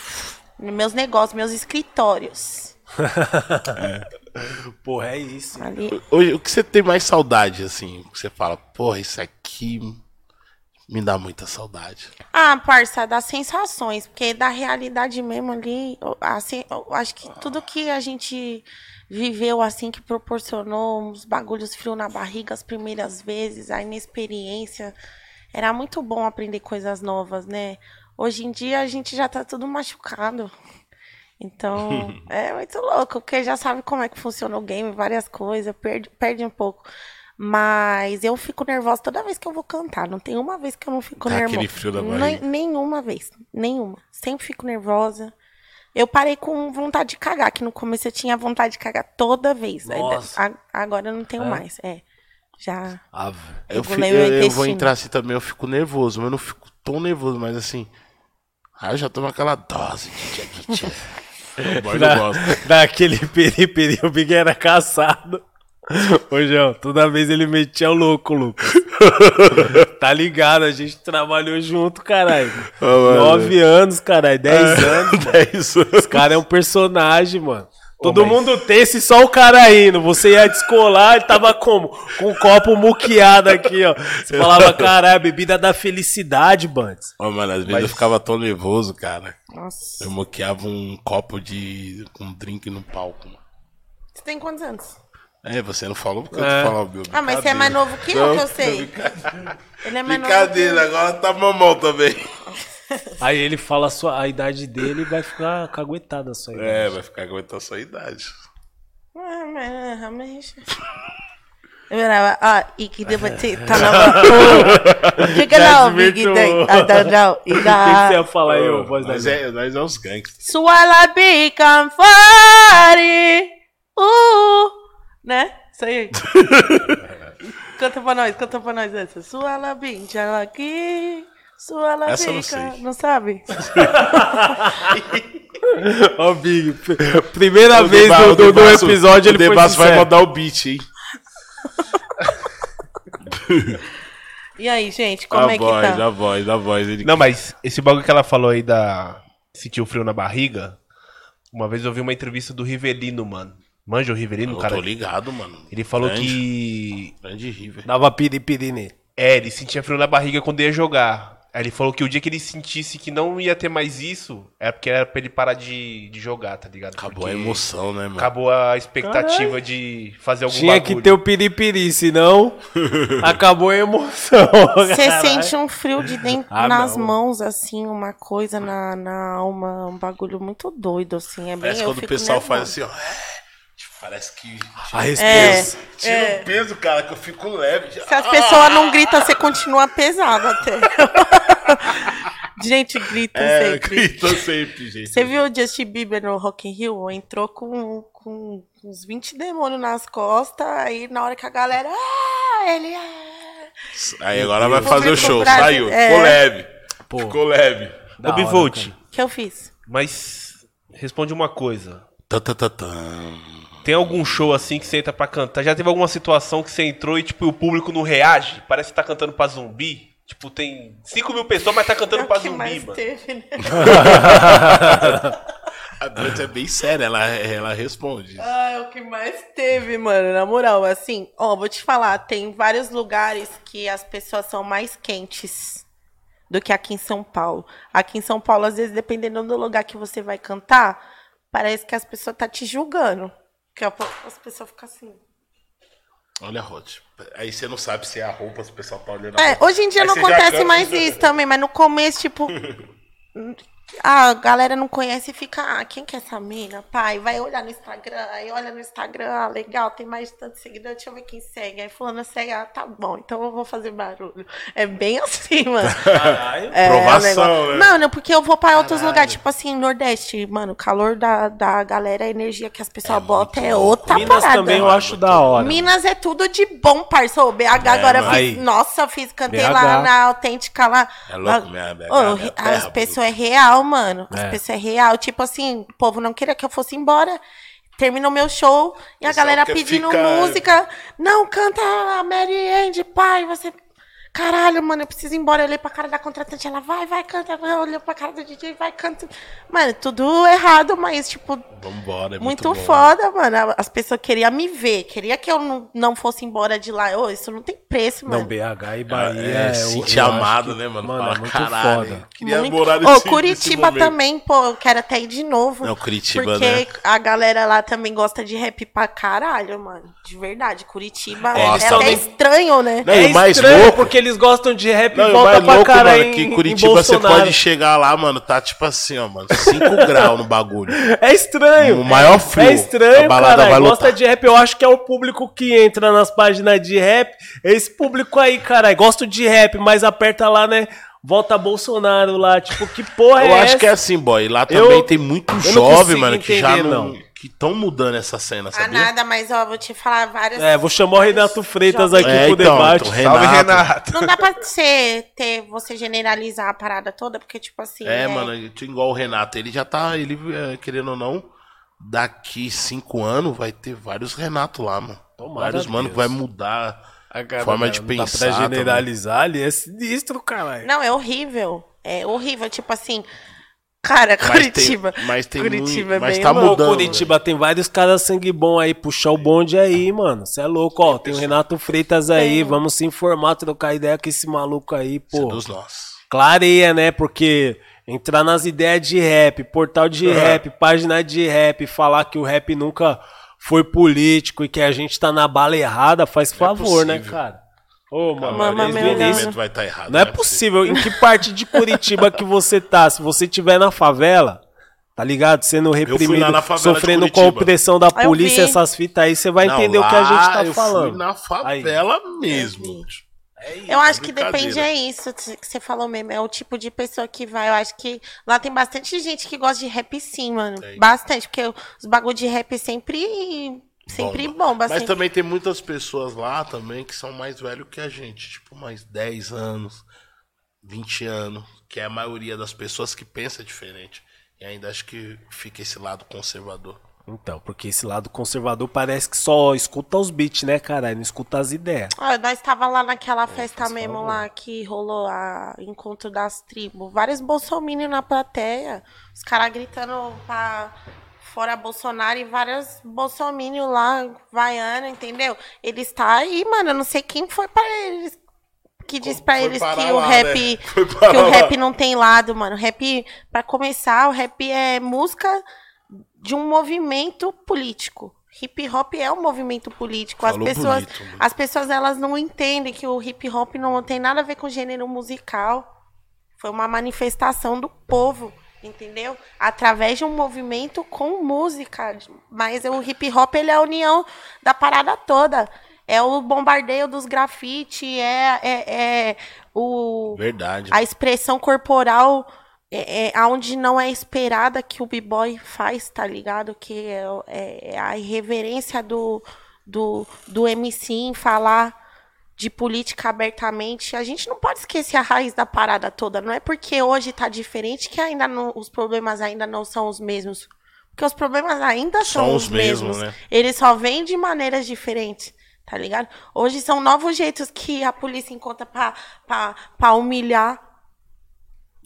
meus negócios, meus escritórios. (laughs) Porra, é isso. Ali. Hoje, o que você tem mais saudade, assim? Que você fala, porra, isso aqui me dá muita saudade. Ah, parça, das sensações, porque da realidade mesmo ali, eu- assim, eu acho que tudo que a gente viveu assim que proporcionou uns bagulhos frios na barriga as primeiras vezes, a inexperiência, era muito bom aprender coisas novas, né? Hoje em dia a gente já tá tudo machucado. Então, (laughs) é muito louco, porque já sabe como é que funciona o game, várias coisas, perde, perde um pouco. Mas eu fico nervosa toda vez que eu vou cantar. Não tem uma vez que eu não fico Dá nervosa. aquele frio Nem- barriga. nenhuma vez. Nenhuma. Sempre fico nervosa. Eu parei com vontade de cagar, que no começo eu tinha vontade de cagar toda vez. Nossa. agora eu não tenho mais. É. Já. Ave. Eu, fico- eu- eu vou entrar assim também, eu fico nervoso, mas eu não fico tão nervoso, mas assim. Aí eu já tomo aquela dose Da, daquele peri-peri, o Big era caçado. (laughs) Ô, João, toda vez ele metia o louco, Lucas. (laughs) tá ligado? A gente trabalhou junto, caralho. mano. Nove anos, caralho. Dez anos, (laughs) mano. É isso. Esse cara é um personagem, mano. Todo mas- mundo tem, só o cara indo. Você ia descolar, ele tava como? Com um copo muqueado aqui, ó. Você falava, (laughs) caralho, bebida da felicidade, Bantes. Ô, mano, às vezes Mas- eu ficava tão nervoso, cara. Nossa. Eu moqueava um copo de. com um drink no palco, mano. Você tem quantos anos? É, você não falou porque eu É. tô falando, meu. Ah, mas você é mais novo que eu, Não, que eu sei. (laughs) Ele é mais novo. Brincadeira, agora tá mamão também. Aí ele fala a, sua, a idade dele e vai ficar caguetada a sua idade. É, vai ficar aguentando a sua idade. Ah, mas realmente. Eu era, ah, e que debater, (laughs) tá na mão. Chega Já não, Big. Day. Não. E O que, que você da. ia falar aí, ô, voz da Nós é, nós é os gangsters. Swalla become fire. Uh, né? Isso aí. (laughs) canta pra nós, canta pra nós essa. Swalla beach, aqui. Swalla Essa eu não. Não sabe? (laughs) Ó, Big, pr- primeira O vez Deba- do, o do, do Debasso- episódio o ele foi Debasso vai mandar o beat, hein? (laughs) E aí, gente, como a é que voz, tá? a voz, a voz. Ele... Não, mas esse bagulho que ela falou aí da. Sentiu frio na barriga. Uma vez eu vi uma entrevista do Rivelino, mano. Manja o Rivelino, Eu cara. tô ligado, mano. Ele falou Grande, que. Grande River. Dava piripiri nele. É, ele sentia frio na barriga quando ia jogar. Ele falou que o dia que ele sentisse que não ia ter mais isso, era porque era pra ele parar de, de jogar, tá ligado? Acabou Porque a emoção, né, mano? Acabou a expectativa de fazer algum Tinha bagulho. que ter o piripiri, senão (laughs) acabou a emoção. (laughs) Você sente um frio de dentro Ah, nas não. mãos, assim, uma coisa na, na alma, um bagulho muito doido, assim. É bem, Parece eu quando o fico pessoal nervosa. faz assim, ó. É, Parece que. A É, respeito. Tira é. o peso, cara, que eu fico leve. Se as pessoas não gritam, você continua pesado até. (laughs) Gente, grita É, sempre. grita sempre, gente. Você viu o Justin Bieber no Rock in Rio? Entrou com, com uns 20 demônios nas costas, aí na hora que a galera... Ah, ele... Ah, Aí agora vai fazer o show. Saiu. é. Ficou leve. Pô, Ficou leve. Ô, hora, Bivolt, cara. que eu fiz? mas responde uma coisa. Tá, tá, tá, tá. Tem algum show assim que você entra pra cantar? Já teve alguma situação que você entrou e tipo, o público não reage? Parece que tá cantando pra zumbi? Tipo, tem 5 mil pessoas, mas tá cantando É o pra que zumbi, mais mano. teve, né? (laughs) A Blanche é bem séria, ela, ela responde. Ah, é o que mais teve, mano. Na moral, assim, ó, vou te falar, tem vários lugares que as pessoas são mais quentes do que aqui em São Paulo. Aqui em São Paulo, às vezes, dependendo do lugar que você vai cantar, parece que as pessoas tá te julgando. A- as pessoas ficam assim. Olha a Rod. Aí você não sabe se é a roupa, se o pessoal tá olhando. É, a roupa. hoje em dia Aí não acontece mais isso também, mas no começo, tipo. (laughs) A galera não conhece e fica, ah, quem que é essa mina? Pai, vai olhar no Instagram, aí olha no Instagram, ah, legal, tem mais de tantos seguidores, deixa eu ver quem segue. Aí fulano segue, ah, tá bom, então eu vou fazer barulho. É bem (laughs) assim, mano. Caralho. É, Provação, o negócio- né? Mano, porque eu vou pra outros lugares, tipo assim, Nordeste, mano, o calor da, da galera, a energia que as pessoas botam é outra Minas parada. também eu acho da hora. Minas é tudo de bom, parça. O BH agora eu mano. fiz. Nossa, eu fiz, cantei BH. lá na autêntica lá. É louco, minha BH, Ô, minha as pessoas é real, mano. As É. pessoas é real. Tipo assim, o povo não queria que eu fosse embora. Termina o meu show e a galera pedindo ficar- música. Não, canta a Mary Ann, pai, você. Caralho, mano, eu preciso ir embora. Eu olhei pra cara da contratante, ela vai, vai, canta. Eu olhei pra cara do DJ, vai, canta. Mano, tudo errado, mas, tipo, Vambora, é muito, muito bom. foda, mano. As pessoas queriam me ver, queria que eu não, não fosse embora de lá. Ô, isso não tem preço, Não, mano. BH e Bahia. É, eu- se eu sentir amado, que- né, mano? Mano, Fala, é muito caralho, foda. Queria Muito- morar Ô, nesse nesse Curitiba também, pô, eu quero até ir de novo. Não, Curitiba, porque né? a galera lá também gosta de rap pra caralho, mano. De verdade. Curitiba Gosta é até também. estranho, né? Não, e o mais estranho, louco- porque eles gostam de rap Não, e volta pra louco, cara mano, em, que Curitiba você pode chegar lá, mano, tá tipo assim, ó, mano, 5 (laughs) graus no bagulho. É estranho. O maior é, frio. É estranho, cara. Gosta de rap. Eu acho que é o público que entra nas páginas de rap. Esse público aí, cara. Gosto de rap, mas aperta lá, né? Volta Bolsonaro lá. Tipo, que porra Eu é acho essa? que é assim, boy. Lá Eu- também tem muito jovem, mano, que já não. não. Que estão mudando essa cena, Ah, sabia? nada, mas ó, vou te falar várias. É, vou chamar o Renato Freitas aqui É, pro então, debate. então, Salve, Renato. Renato. Não dá pra você ter, você generalizar a parada toda, porque, tipo assim. É, mano, igual o Renato, ele já tá, ele, é, querendo ou não, daqui cinco anos vai ter vários Renato lá, mano. Tomara vários mano Deus. que vai mudar Ah, cara, forma não de dá pensar. Pra generalizar ali, é sinistro, caralho. Não, é horrível. É horrível. Tipo assim. Cara, também. Mas Curitiba. tem, mas tem Curitiba muito, é mas bem tá louco. Ô, mudando. Curitiba tem vários caras sangue bom aí, puxar o bonde aí, mano. Você é louco, ó. Tem o Renato Freitas aí, Tem. vamos se informar, trocar ideia com esse maluco aí, é pô. dos nossos. Clareia, né? Porque entrar nas ideias de rap, portal de Uhum. rap, página de rap, falar que o rap nunca foi político e que a gente tá na bala errada, faz favor, né, possível. cara? Ô, mano, Mamãe, desde o meu início- Deus. vai estar errado. não é possível. Em que parte de Curitiba que você tá? Se você tiver na favela, tá ligado? Sendo reprimido, lá na favela de sofrendo com a opressão da polícia, essas fitas aí, você vai Não, entender o que a gente tá eu falando. Fui na favela mesmo. Eu acho que depende, é isso que você falou mesmo. É o tipo de pessoa que vai. Eu acho que lá tem bastante gente que gosta de rap sim, mano. Tem. Bastante, porque os bagulho de rap sempre. Sempre bomba. Mas sempre- também tem muitas pessoas lá também que são mais velhos que a gente. Tipo, mais 10 anos, 20 anos. Que é a maioria das pessoas que pensa diferente. E ainda acho que fica esse lado conservador. Então, porque esse lado conservador parece que só escuta os beats, né, caralho? Não escuta as ideias. Ah, nós tava lá naquela festa faz mesmo favor. lá que rolou a encontro das tribos. Vários bolsominions na plateia. Os caras gritando pra fora Bolsonaro e vários bolsominions lá, vaiana, entendeu? Eles tá aí, mano. Eu não sei quem foi pra eles. Que disse pra Foi eles que o lá, rap. né? (laughs) Que o rap não tem lado, mano. Rap, pra começar, o rap é música de um movimento político. Hip hop é um movimento político. As Falou pessoas, bonito, as pessoas elas não entendem que o hip hop não tem nada a ver com gênero musical. Foi uma manifestação do povo, entendeu? Através de um movimento com música. Mas o hip hop ele é a união da parada toda. É o bombardeio dos grafite, é, é, é o Verdade. a expressão corporal é, é aonde não é esperada que o b-boy faz, tá ligado? Que é, é- é a irreverência do, do, do MC em falar de política abertamente. A gente não pode esquecer a raiz da parada toda. Não é porque hoje tá diferente que ainda não, os problemas ainda não são os mesmos. Porque os problemas ainda São são os os mesmos, mesmos. né? Eles só vêm de maneiras diferentes. Tá ligado? Hoje são novos jeitos que a polícia encontra pra humilhar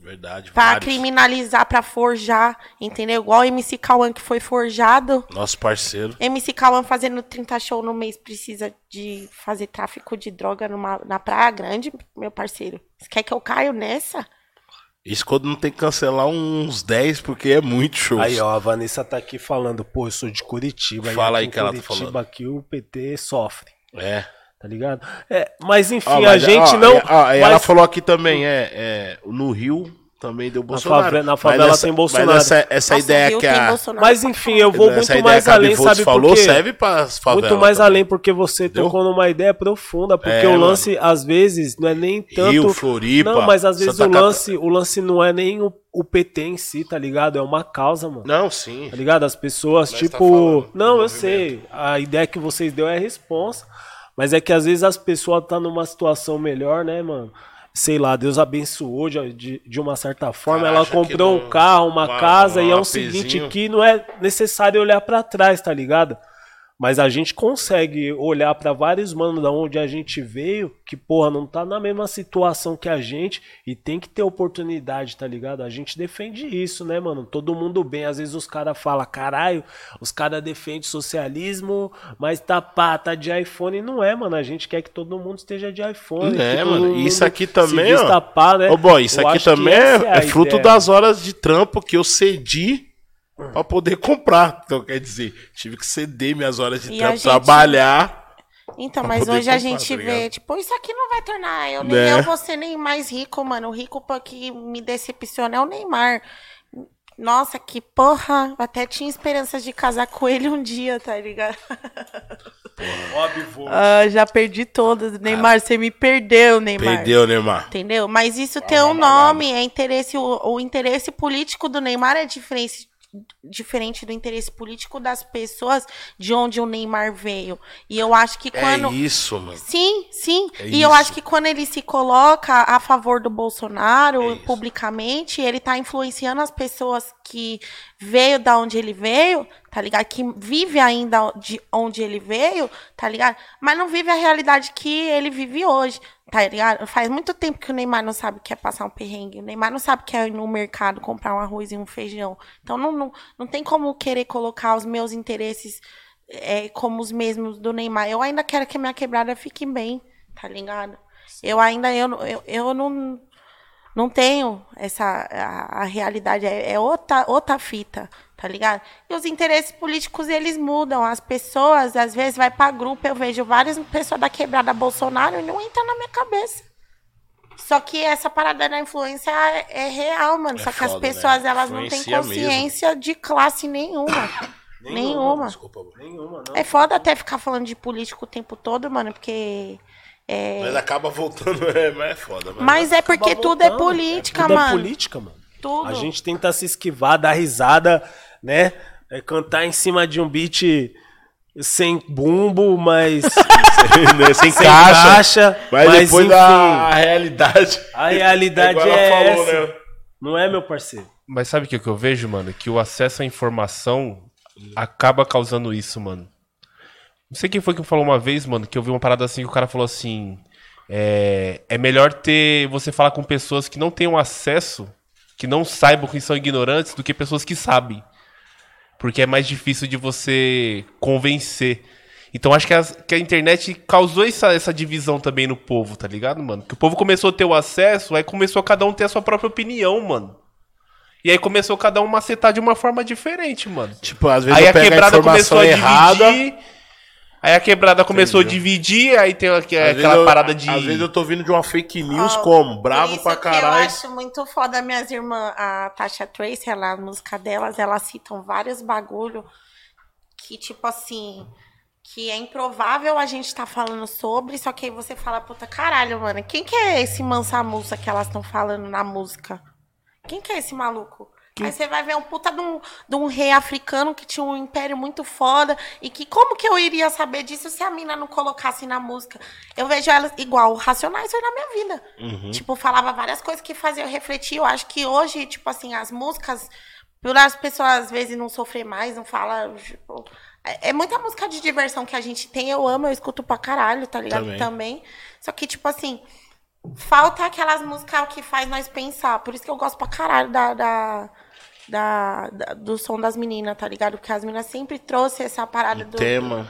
Verdade. Pra vários. criminalizar, pra forjar, entendeu? Igual o MC Cauã que foi forjado. Nosso parceiro. MC Cauã fazendo 30 shows no mês precisa de fazer tráfico de droga numa, na Praia Grande, meu parceiro. Você quer que eu caio nessa? Isso quando não tem que cancelar uns 10, porque é muito show. Aí, ó, a Vanessa tá aqui falando, pô, eu sou de Curitiba. e Fala aí que ela tá Curitiba, falando. aqui o PT sofre, É. tá ligado? É, mas enfim, Ó, a mas, gente ó, não... e mas- ela falou aqui também, é, é, no Rio também deu Bolsonaro. favela- na Mas favela essa- tem Bolsonaro. Mas essa, essa Nossa, ideia que a... Bolsonaro Mas enfim, eu vou essa muito mais a além, sabe falou por quê? serve favelas Muito mais também. além porque você Entendeu? tocou numa ideia profunda, porque É, o mano. lance às vezes não é nem tanto Rio, Floripa, Não, mas às vezes Santa o Cata- lance, o lance não é nem o, o PT em si, tá ligado? É uma causa, mano. Não, sim. Tá ligado? As pessoas, tipo. tá falando do não, eu movimento. sei. A ideia que vocês deu é a resposta. Mas é que às vezes as pessoas tá numa situação melhor, né, mano? Sei lá, Deus abençoou de, de, de uma certa forma. Cara, ela comprou não- um carro, uma uma- casa, e é um o seguinte apezinho. que não é necessário olhar pra trás, tá ligado? Mas a gente consegue olhar pra vários manos da onde a gente veio, que, porra, não tá na mesma situação que a gente e tem que ter oportunidade, tá ligado? A gente defende isso, né, mano? Todo mundo bem. Às vezes os caras falam, caralho, os caras defendem socialismo, mas tá pá, tá de iPhone. Não é, mano. A gente quer que todo mundo esteja de iPhone. É, mano. Isso aqui também, ó. pá, né? Ô, boy, isso Eu aqui também é, é fruto ideia. das horas de trampo que eu cedi pra poder comprar. Então, quer dizer, tive que ceder minhas horas de E a trampo, gente- trabalhar Então, mas hoje a comprar, gente tá vê, tipo, isso aqui não vai tornar eu, nem Né? eu vou ser nem mais rico, mano. O rico pô, que me decepciona é o Neymar. Nossa, que porra. Eu até tinha esperanças de casar com ele um dia, tá ligado? Óbvio. Ah, já perdi todas. Neymar, você me perdeu, Neymar. Perdeu, Neymar. Entendeu? Mas isso tem um nome, é interesse. O, o interesse político do Neymar é diferente, diferente do interesse político das pessoas de onde o Neymar veio. E eu acho que quando. É isso, mano. Sim, sim. É e eu isso. acho que quando ele se coloca a favor do Bolsonaro É publicamente, ele tá influenciando as pessoas que veio da onde ele veio, tá ligado? Que vive ainda de onde ele veio, tá ligado? Mas não vive a realidade que ele vive hoje, tá ligado? Faz muito tempo que o Neymar não sabe o que é passar um perrengue. O Neymar não sabe o que é ir no mercado comprar um arroz e um feijão. Então não, não, não tem como querer colocar os meus interesses é, como os mesmos do Neymar. Eu ainda quero que a minha quebrada fique bem, tá ligado? Eu ainda, eu, não- eu, eu não, não tenho essa, a, a realidade, é, é outra, outra fita, tá ligado? E os interesses políticos, eles mudam, as pessoas, às vezes, vai pra grupo, eu vejo várias pessoas da quebrada Bolsonaro e não entra na minha cabeça. Só que essa parada da influência é, é real, mano. É Só que as né? pessoas, elas não têm Influencia mesmo. consciência de classe nenhuma. (coughs) Nenhuma. Desculpa, mano. Nenhuma, não. É foda até ficar falando de político o tempo todo, mano, porque. É... Mas acaba voltando, (laughs) é, mas é foda. Mas, Mas é porque tudo é voltando. política, Tudo mano. é política, mano. Tudo. A gente tenta se esquivar, dar risada, né? É cantar em cima de um beat sem bumbo, mas (laughs) sem sem caixa. caixa. Mas, depois enfim, da realidade. a realidade é, ela falou, essa. né? Não é, meu parceiro? Mas sabe o que, que eu vejo, mano? Que o acesso à informação acaba causando isso, mano. Não sei quem foi que falou uma vez, mano, que eu vi uma parada assim que o cara falou assim. É, é melhor ter você falar com pessoas que não tenham acesso, que não saibam que são ignorantes, do que pessoas que sabem. Porque é mais difícil de você convencer. Então acho que, as- que a internet causou essa, essa divisão também no povo, tá ligado, mano? Que o povo começou a ter o acesso, aí começou cada um ter a sua própria opinião, mano. E aí começou cada um macetar de uma forma diferente, mano. Tipo, às vezes Aí eu a pego a quebrada informação começou a errada. dividir. Aí a quebrada começou Entendi. a dividir, aí tem aqu- Às vezes aquela eu- parada de. Às vezes eu tô vindo de uma fake news Ó, como? Bravo isso pra que Eu caralho. acho muito foda minhas irmãs, a Tasha Trace, ela, a música delas, elas citam vários bagulho que, tipo assim, que é improvável a gente tá falando sobre, só que aí você fala, puta, caralho, mano, quem que é esse mansa-mussa que elas estão falando na música? Quem que é esse maluco? Aí você vai ver um puta de um, de um rei africano que tinha um império muito foda e que como que eu iria saber disso se a mina não colocasse na música? Eu vejo elas igual Racionais foi na minha vida. Uhum. Tipo, falava várias coisas que faziam eu refletir. Eu acho que hoje, tipo assim, as músicas, por as pessoas às vezes não sofrer mais, não fala. Tipo, é, é muita música de diversão que a gente tem, eu amo, eu escuto pra caralho, tá ligado? Também. Também. Só que, tipo assim, falta aquelas músicas que faz nós pensar. Por isso que eu gosto pra caralho da. da da, da- do som das meninas, tá ligado? Porque as meninas sempre trouxeram essa parada do, Tema.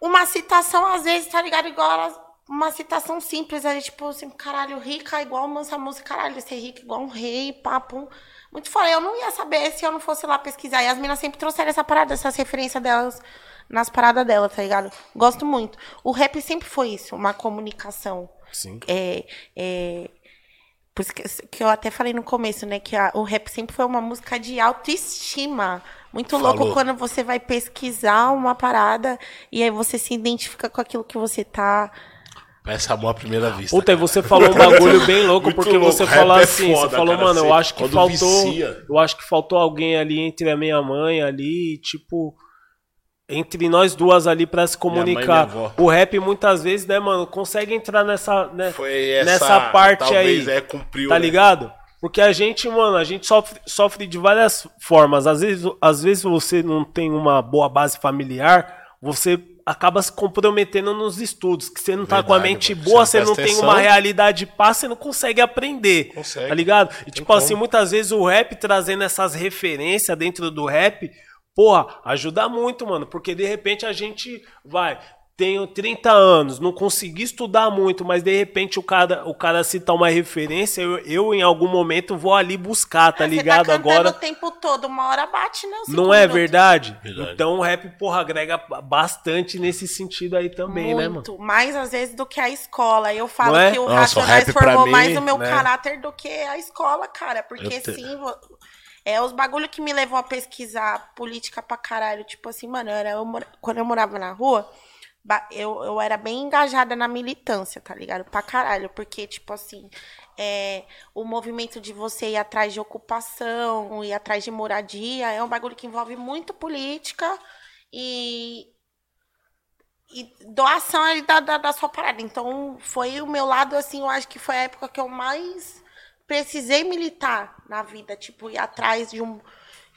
uma citação, às vezes, tá ligado? Igual elas, uma citação simples, aí, tipo assim, caralho, rica igual mansa música, caralho, ser rica é igual um rei, papo. Muito foda. Eu não ia saber se eu não fosse lá pesquisar. E as meninas sempre trouxeram essa parada, essas referências delas nas paradas dela, tá ligado? Gosto muito. O rap sempre foi isso, uma comunicação. Sim. É, é, por isso que, que eu até falei no começo, né? Que a- o rap sempre foi uma música de autoestima. Muito Falou. louco quando você vai pesquisar uma parada e aí você se identifica com aquilo que você tá. Parece amor à primeira vista. Puta, e cara. você falou um (laughs) bagulho bem louco, Muito porque louco. você falou é assim, foda, você falou, cara, mano, eu você- acho que faltou. vicia. Eu acho que faltou alguém ali entre a minha mãe ali, tipo. Entre nós duas ali pra se comunicar. O rap muitas vezes, né, mano, consegue entrar nessa. Né, Foi essa, nessa parte aí. É, cumpriu, Tá né? ligado? Porque a gente, mano, a gente sofre, sofre de várias formas. Às vezes, às vezes você não tem uma boa base familiar, você acaba se comprometendo nos estudos, que você não tá com a Verdade, mente boa, Você você não não presta tem uma realidade pá, você não consegue aprender. Consegue. Tá ligado? E tipo assim, muitas vezes o rap trazendo essas referências dentro do rap, porra, ajuda muito, mano, porque de repente a gente vai tenho 30 anos, não consegui estudar muito, mas de repente o cara, o cara cita uma referência, eu, eu em algum momento vou ali buscar, tá ligado? Você tá cantando Agora. o tempo todo, uma hora bate, né? Não é verdade? Verdade. Então o rap, porra, agrega bastante nesse sentido aí também, né, mano? Muito, mais às vezes do que a escola. Eu falo é? que o Nossa, Racionais rap pra formou mim, mais o meu né? caráter do que a escola, cara. Porque te- sim, é os bagulho que me levou a pesquisar política pra caralho. Tipo assim, mano, eu era, eu quando eu morava na rua, eu, eu era bem engajada na militância, tá ligado? Pra caralho. Porque, tipo assim, é, o movimento de você ir atrás de ocupação, ir atrás de moradia, é um bagulho que envolve muito política e, e doação da, da, da sua parada. Então, foi o meu lado, assim, eu acho que foi a época que eu mais precisei militar na vida. Tipo, ir atrás de um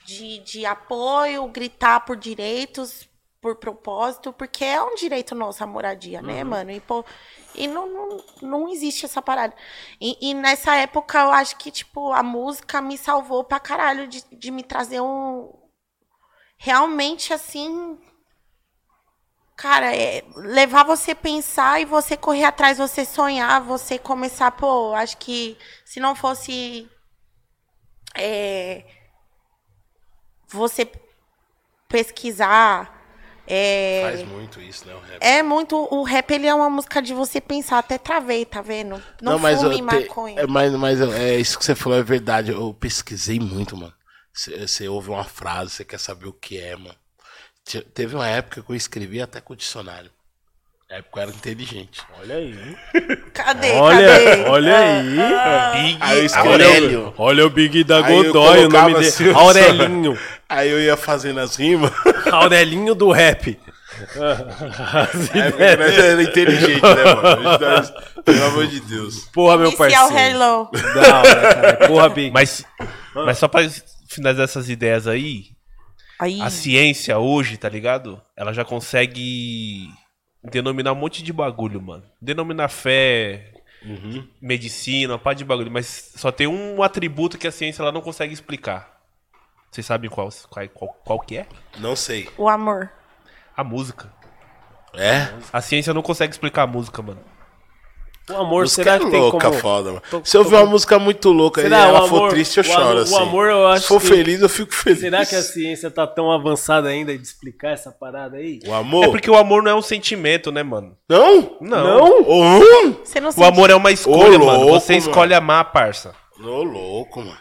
de, de apoio, gritar por direitos, por propósito, porque é um direito nosso a moradia, né, mano? E, pô, e não, não, não existe essa parada. E, e nessa época, eu acho que, tipo, a música me salvou pra caralho de, de me trazer um. Realmente, assim, Cara, é levar você a pensar e você correr atrás, você sonhar, você começar, pô, acho que se não fosse é, você pesquisar, é, Faz muito isso, né? O rap. é muito. O rap ele é uma música de você pensar, até travei, tá vendo? Não, mas, fume maconha. é, mas, mas é isso que você falou é verdade. Eu pesquisei muito, mano. Você ouve uma frase, você quer saber o que é, mano. Te- Teve uma época que eu escrevi até com dicionário. Na época eu era inteligente. Olha aí. Cadê? Olha, cadê? olha aí. Big Aí Aurélio. Olha o Big da Godoy, o nome colocava dele. assim, Aurelinho. Aí eu ia fazendo as rimas. (laughs) Aurelinho do rap. É, nós era inteligente, né, mano? (laughs) Pelo amor de Deus. Porra, meu parceiro. hello. Da hora, cara. Porra, Big. Mas, mas só pra finalizar essas ideias aí, Aí, a ciência hoje, tá ligado? Ela já consegue denominar um monte de bagulho, mano. Denominar fé, medicina, uma parte de bagulho. Mas só tem um atributo que a ciência ela não consegue explicar. Vocês sabem qual, qual, qual, qual que é? Não sei. o amor. A música. É? A ciência não consegue explicar a música, mano. O amor, Música será é que tem louca, como... foda, mano. Tô- Se eu tô- ouvir uma música muito louca e Será? ela O for amor- triste, eu o choro, amor- o assim. amor, eu acho Se for que- feliz, eu fico feliz. Será que a ciência tá tão avançada ainda de explicar essa parada aí? O amor? É porque o amor não é um sentimento, né, mano? Não? Não. Ô, hum? Você não O sente- amor é uma escolha, Ô, mano. louco, Você mano. escolhe amar, parça. Ô, louco, mano.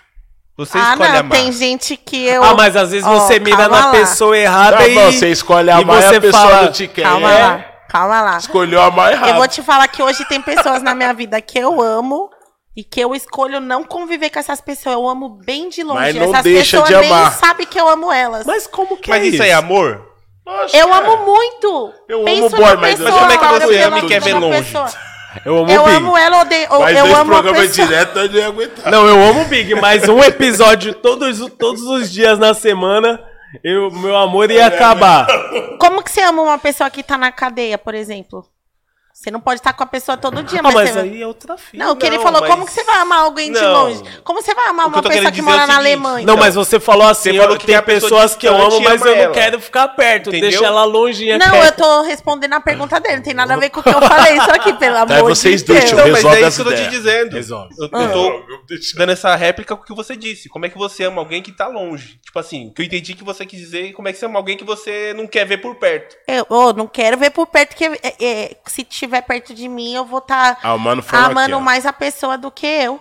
Você Ah, escolhe não, amar. tem gente que eu. Ah, mas às vezes Ó, você mira na lá. pessoa errada Tá e... bom, você escolhe e amar e você a pessoa fala- não te quer. Calma É, lá, calma lá. Escolheu amar errado. Eu vou te falar que hoje tem pessoas na minha vida que eu amo e que eu escolho não conviver com essas pessoas. Eu amo bem de longe. Mas não essas deixa pessoas de nem amar. sabem que eu amo elas. Mas como que Mas é isso aí é amor? Nossa, eu cara. amo muito. Eu Penso amo boy, mas- pessoa, mas como é que você ama e quer ver longe? pessoa. (laughs) Eu amo Eu o Big. amo ela, odeio. Mas eu dois amo a pessoa. direto, nós não ia aguentar. Não, eu amo o Big, mas um episódio todos, todos os dias na semana, eu, meu amor ia acabar. Como que você ama uma pessoa que tá na cadeia, por exemplo? Você não pode estar com a pessoa todo dia, Ah, mas, mas você... aí é outra fita. Não, o que ele Não, falou, mas- como que você vai amar alguém de Não. longe? Como você vai amar uma tô pessoa que é mora o na Alemanha? Não, mas você falou assim, Você falou que tem pessoas que eu amo, mas eu não ela. quero ficar perto. Entendeu? Deixa ela longinha. Não, quieta. eu tô respondendo a pergunta dele. Não tem nada a ver com o que eu (laughs) falei. Isso aqui, pelo amor Tá, é vocês de dois, Deus. tio. Não, mas é as isso que eu tô te ideias. dizendo. Resolve. Eu, eu tô dando essa réplica com o que você disse. Como é que você ama alguém que tá longe? Tipo assim, que eu entendi que você quis dizer como é que você ama alguém que você não quer ver por perto. Eu não quero ver por perto, que é, é, se estiver perto de mim, eu vou estar Ah, o mano falou amando aqui, mais a pessoa do que eu.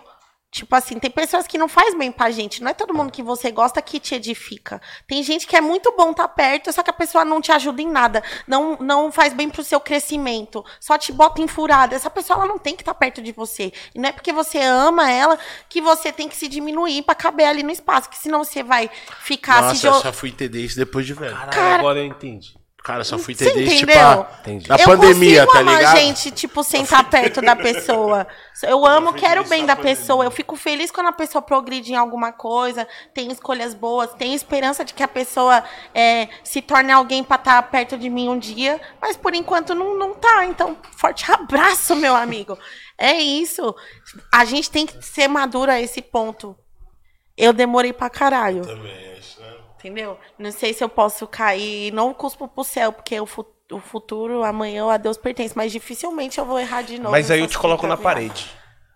Tipo assim, tem pessoas que não faz bem pra gente. Não é todo mundo que você gosta que te edifica. Tem gente que é muito bom estar perto, só que a pessoa não te ajuda em nada. Não, não faz bem pro seu crescimento. Só te bota em furada. Essa pessoa ela não tem que estar perto de você. E não é porque você ama ela que você tem que se diminuir pra caber ali no espaço. Que senão você vai ficar Nossa, se eu jo- só fui entender isso depois de velho. Caralho, Cara- agora eu entendi. Cara, só fui Você entender isso, tipo, a- Entendi. na eu pandemia, consigo tá amar ligado? gente, tipo, sentar perto da pessoa. (laughs) Eu amo, quero o bem da pessoa. Eu fico feliz quando a pessoa progride em alguma coisa, tem escolhas boas, tem esperança de que a pessoa é, se torne alguém pra estar perto de mim um dia. Mas por enquanto não, não tá. Então, forte abraço, meu amigo. É isso. A gente tem que ser maduro a esse ponto. Eu demorei pra caralho. Também, acho, né? Entendeu? Não sei se eu posso cair. Não cuspo pro céu, porque o, fu- o futuro, amanhã, a Deus pertence. Mas dificilmente eu vou errar de novo. Mas aí eu te coloco na parede.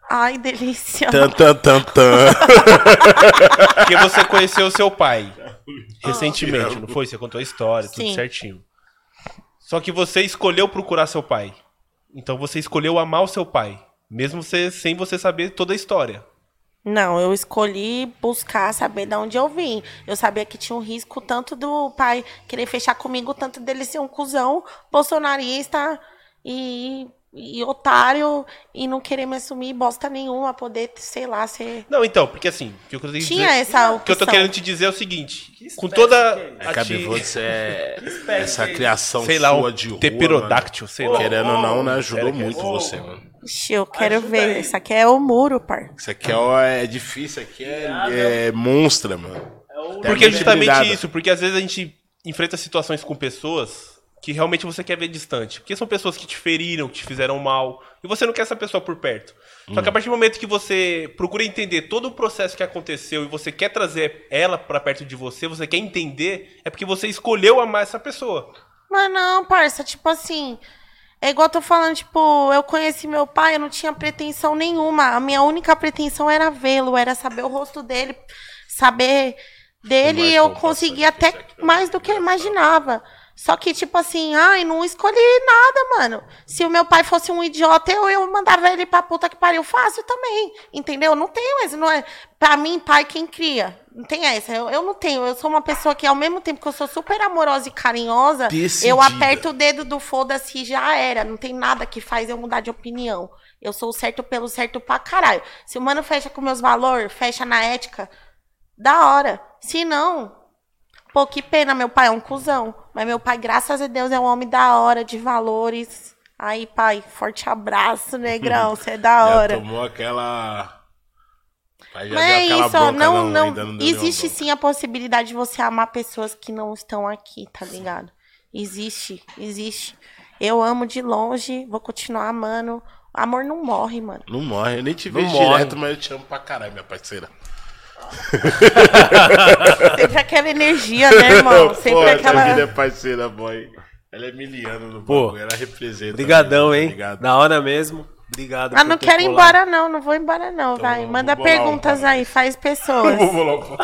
Ai, delícia. Tan, tan, tan, tan. (laughs) Porque você conheceu o seu pai recentemente, não foi? Você contou a história, tudo Sim. certinho. Só que você escolheu procurar seu pai. Então você escolheu amar o seu pai, mesmo você- sem você saber toda a história. Não, eu escolhi buscar saber de onde eu vim. Eu sabia que tinha um risco tanto do pai querer fechar comigo, tanto dele ser um cuzão bolsonarista e, e otário e não querer me assumir bosta nenhuma, poder, sei lá, ser. Não, então, porque assim, o que eu queria Tinha dizer, essa o que eu tô opção. querendo te dizer é o seguinte, com toda É a que a ti- Bivotes é essa criação sei lá, sua de rua, teperodáctil, sei lá. Querendo ou não, né, ajudou é? muito você, mano. Ixi, eu quero ver. Isso aqui é o muro, par. Isso aqui é, é difícil, aqui é, é monstra, mano. Porque é justamente isso, porque às vezes a gente enfrenta situações com pessoas que realmente você quer ver distante. Porque são pessoas que te feriram, que te fizeram mal, e você não quer essa pessoa por perto. Só Hum. que a partir do momento que você procura entender todo o processo que aconteceu e você quer trazer ela pra perto de você, você quer entender, é porque você escolheu amar essa pessoa. Mas não, parça, tipo assim. É igual eu tô falando, tipo, eu conheci meu pai, eu não tinha pretensão nenhuma. A minha única pretensão era vê-lo, era saber o rosto dele, saber dele, e eu consegui bastante até ó. mais do que eu imaginava. Só que, tipo assim, ai, não escolhi nada, mano. Se o meu pai fosse um idiota, eu, eu mandava ele pra puta que pariu fácil também. Entendeu? Não tenho esse, não é. Pra mim, pai, quem cria. Não tem essa. Eu, eu não tenho. Eu sou uma pessoa que, ao mesmo tempo que eu sou super amorosa e carinhosa, Decidida. eu aperto o dedo do foda-se e já era. Não tem nada que faz eu mudar de opinião. Eu sou o certo pelo certo pra caralho. Se o mano fecha com meus valores, fecha na ética, da hora. Se não, pô, que pena, meu pai é um cuzão. Mas meu pai, graças a Deus, é um homem da hora, de valores. Aí, pai, forte abraço, negrão. (laughs) Você é da Já hora. tomou aquela. Já Mas deu é aquela isso, ó, bronca, não, não, ainda deu existe sim a possibilidade de você amar pessoas que não estão aqui, tá ligado? Existe, existe. Eu amo de longe, vou continuar amando. Amor não morre, mano. Não morre, eu nem te Não vejo morre. direto, mas eu te amo pra caralho, minha parceira. (laughs) Sempre aquela energia, né, irmão? Sempre Pô, aquela. Vida é parceira, boy. Ela é miliana no Pô, bagulho, ela representa. Brigadão, mesmo, tá hein? Da hora mesmo. Obrigado. Ah, não quero ir embora, não. Não vou embora, não, vai. vamos Manda bolar um perguntas aí, faz (laughs) pessoas. Vou logo.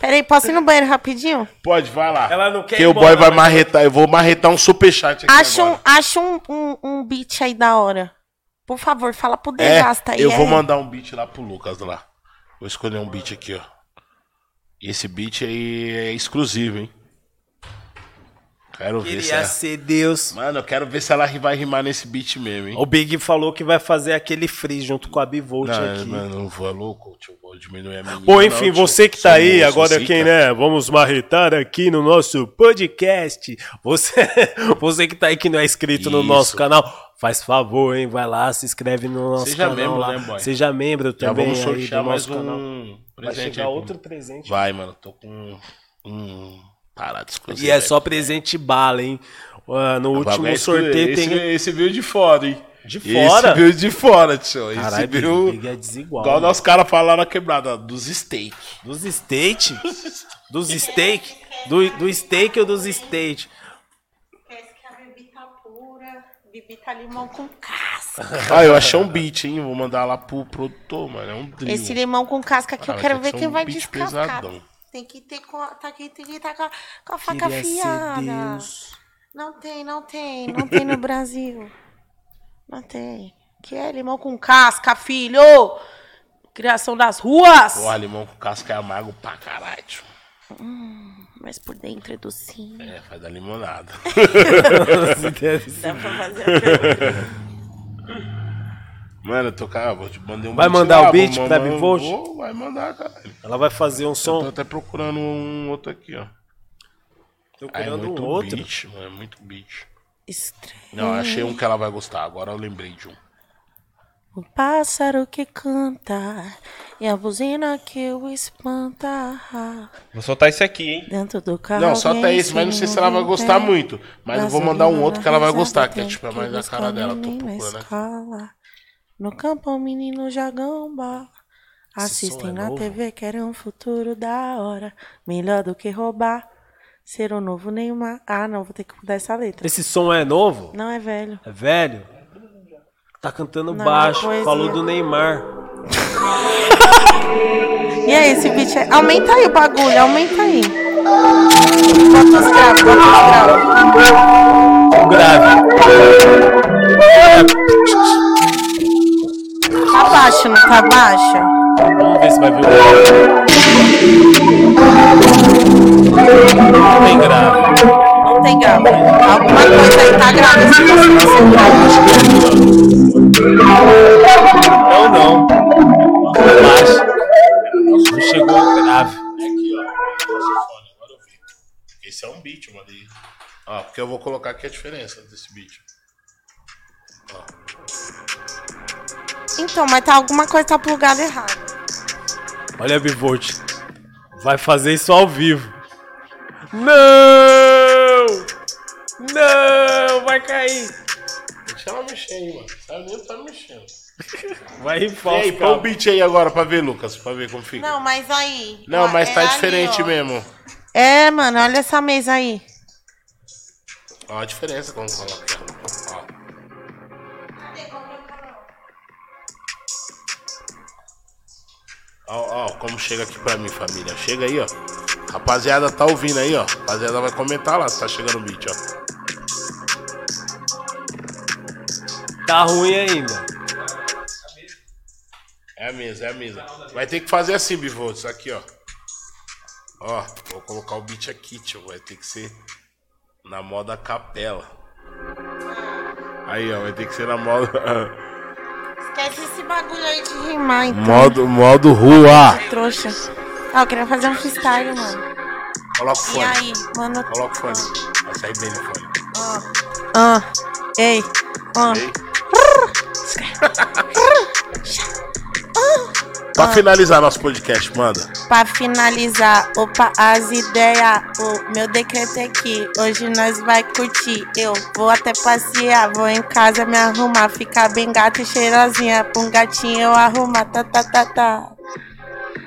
Peraí, posso ir no banheiro rapidinho? Pode, vai lá. Ela não quer Que ir o boy embora, vai marretar. Eu vou marretar um superchat aqui Acha um, agora. acha um, um, um beat aí da hora. Por favor, fala pro É, Desasta aí. eu vou é. mandar um beat lá pro Lucas lá. Vou escolher um beat aqui, ó. E esse beat aí é exclusivo, hein? Quero ver se Queria ela... ser Deus. Mano, eu quero ver se ela vai rimar nesse beat mesmo, hein? O Big falou que vai fazer aquele free junto com a Bivolt Não, aqui. mano, não vou, é louco, tio. Vou diminuir a menina. Bom, enfim, não, você que tá aí, agora quem, né? Vamos marretar aqui no nosso podcast. Você, (laughs) você que tá aí que não é inscrito no Isso. nosso canal, faz favor, hein? Vai lá, se inscreve no nosso Seja canal membro, lá. né, boy? Seja membro Já também vamos aí sortear do mais nosso canal. um Vai presente chegar aí. outro presente. Vai, mano, tô com um parado exclusivo. E é só presente bala, hein? Ah, no último é sorteio esse, tem. Esse veio de fora, hein? De fora? Esse veio de fora, tio. Esse Caralho, Big, veio... Big é desigual. Igual mano. nós caras falaram na quebrada, dos steak. Dos steak? (laughs) Dos steak? Do, do steak ou dos steak? Parece que a bebida tá pura, bebida limão (laughs) com casca. Ah, eu achei um beat, hein? Vou mandar lá pro produtor, mano. É um drill. Esse limão com casca aqui Ah, eu vai quero que ver quem um vai descascar. pesadão. Tem que ter com, tá aqui, tem que estar com, a- com a faca Queria afiada. Não tem, não tem, não tem no Brasil. Não tem. Que é limão com casca, filho! Criação das ruas! Porra, limão com casca é amargo pra caralho. tio. Mas por dentro é docinho. É, faz da limonada. (laughs) Dá pra fazer a pergunta. (laughs) Mano, eu tô cara, vou te mandar um Vai beat mandar lá, o beat vou pra? Vou, vai mandar, caralho. Ela vai fazer um Tô som. até procurando um outro aqui, ó. Tô Ah, é procurando um muito outro. beat, mano, é muito beat. Estranho. Não, achei um que ela vai gostar, agora eu lembrei de um. O pássaro que canta e a buzina que o espanta. Vou soltar esse aqui, hein? Dentro do carro. Não, só tá alguém esse, mas não sei se ela vai um gostar muito. Mas eu vou mandar um outro que ela vai gostar, que é tipo, é que mais a buscar cara dela. Tô procurando aqui. No campo, o menino já gamba. Esse Assistem é na? TV, querem um futuro da hora. Melhor do que roubar. Ser o novo Neymar. Ah, não, vou ter que mudar essa letra. Esse som é novo? Não é velho. É velho? Tá cantando Não, baixo. Falou do Neymar. (laughs) E aí, esse beat é... Aumenta aí o bagulho, aumenta aí. Bota os graves, bota os graves. O grave. (laughs) Tá baixo, não tá baixo? Vamos ver se vai vir o grave. Não tem grave. Não tem grave. Alguma coisa aí tá grave se você não. Não, não. Relaxa. Não chegou grave. Aqui, ó. Agora eu vi. Esse é um beat, eu mandei. Ó, porque eu vou colocar aqui a diferença desse beat. Então, mas tá alguma coisa tá plugada errado. Olha a Bivolt. Vai fazer isso ao vivo. Não! Não! Vai cair. Deixa ela mexer aí, mano. Sabe nem tá mexendo. (laughs) Vai E rifar aí, os põe o beat aí agora pra ver, Lucas, pra ver como fica. Não, mas aí. Não, mas é tá ali, diferente ó. mesmo. É, mano, olha essa mesa aí. Ó a diferença quando coloca. Ó, ó, como chega aqui pra mim, família. Chega aí, ó. Rapaziada, tá ouvindo aí, ó. Rapaziada vai comentar lá se tá chegando o beat, ó. Tá ruim ainda. É a mesa, é a mesa. Vai ter que fazer assim, Bivotos, aqui, ó. Ó, vou colocar o beat aqui, tio. Vai ter que ser na moda capela. Aí, ó, vai ter que ser na moda. (laughs) Esquece esse bagulho aí de rimar, então. modo, modo rua. Trouxa. Ah, eu queria fazer um freestyle, mano. Coloca o E fone. aí, mano? Coloca o fone. Vai sair bem no fone. Ah, ei, ah. Ei. (laughs) Pra finalizar nosso podcast, manda. Pra finalizar, opa, as ideias, o meu decreto é que hoje nós vai curtir. Eu vou até passear, vou em casa me arrumar, ficar bem gata e cheirosinha. Pra um gatinho eu arrumar, tá, tá, tá, tá.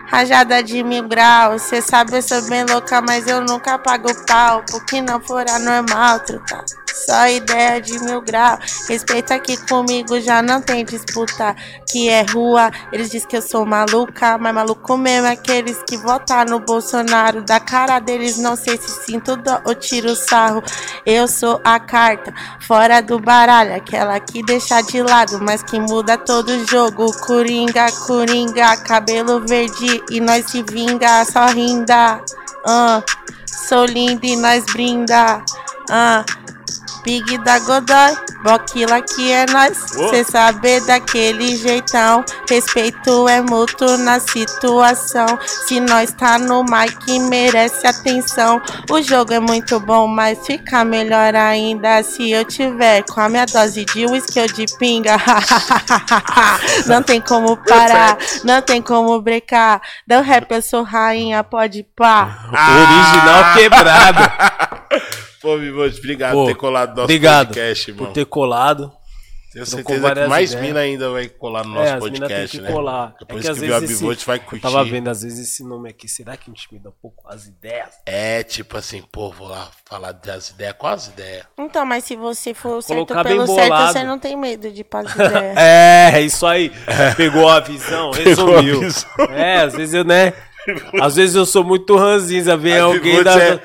Rajada de mil graus, cê sabe eu sou bem louca, mas eu nunca pago pau. Porque não for anormal, truta. Só ideia de mil graus. Respeita aqui comigo, já não tem disputa. Que é rua, eles dizem que eu sou maluca, mas maluco mesmo é aqueles que votaram no Bolsonaro. Da cara deles, não sei se sinto dó ou tiro sarro. Eu sou a carta, fora do baralho, aquela que deixa de lado, mas que muda todo o jogo. Coringa, coringa, cabelo verde e nós se vinga, só rinda. Ah, sou linda e nós brinda. Ah, Big da Godoy, Boquila que é nós. Cê sabe daquele jeitão. Respeito é mútuo na situação. Se nós tá no mic, merece atenção. O jogo é muito bom, mas fica melhor ainda se eu tiver com a minha dose de whisky ou de pinga. (laughs) não tem como parar, não tem como brecar. Do rap eu sou rainha, pode pá. Original quebrado. (laughs) Pô, Bivotos, obrigado por ter colado no nosso Obrigado podcast, irmão. por ter colado. Tenho certeza que mais ideias. mina ainda vai colar no é, nosso têm podcast, que né? colar. Depois é que que às viu a vezes Bivotes esse... vai curtir. Tava vendo, às vezes esse nome aqui, será que intimida um pouco as ideias? É, tipo assim, pô, vou lá falar das ideias, quais ideias? Então, mas se você for certo Colocar pelo certo, você não tem medo de paz (laughs) ideia. É, é isso aí. Pegou a visão, (laughs) Pegou a resumiu. visão. É, às vezes eu, né? Às vezes eu sou muito ranzinza, vem alguém da. é,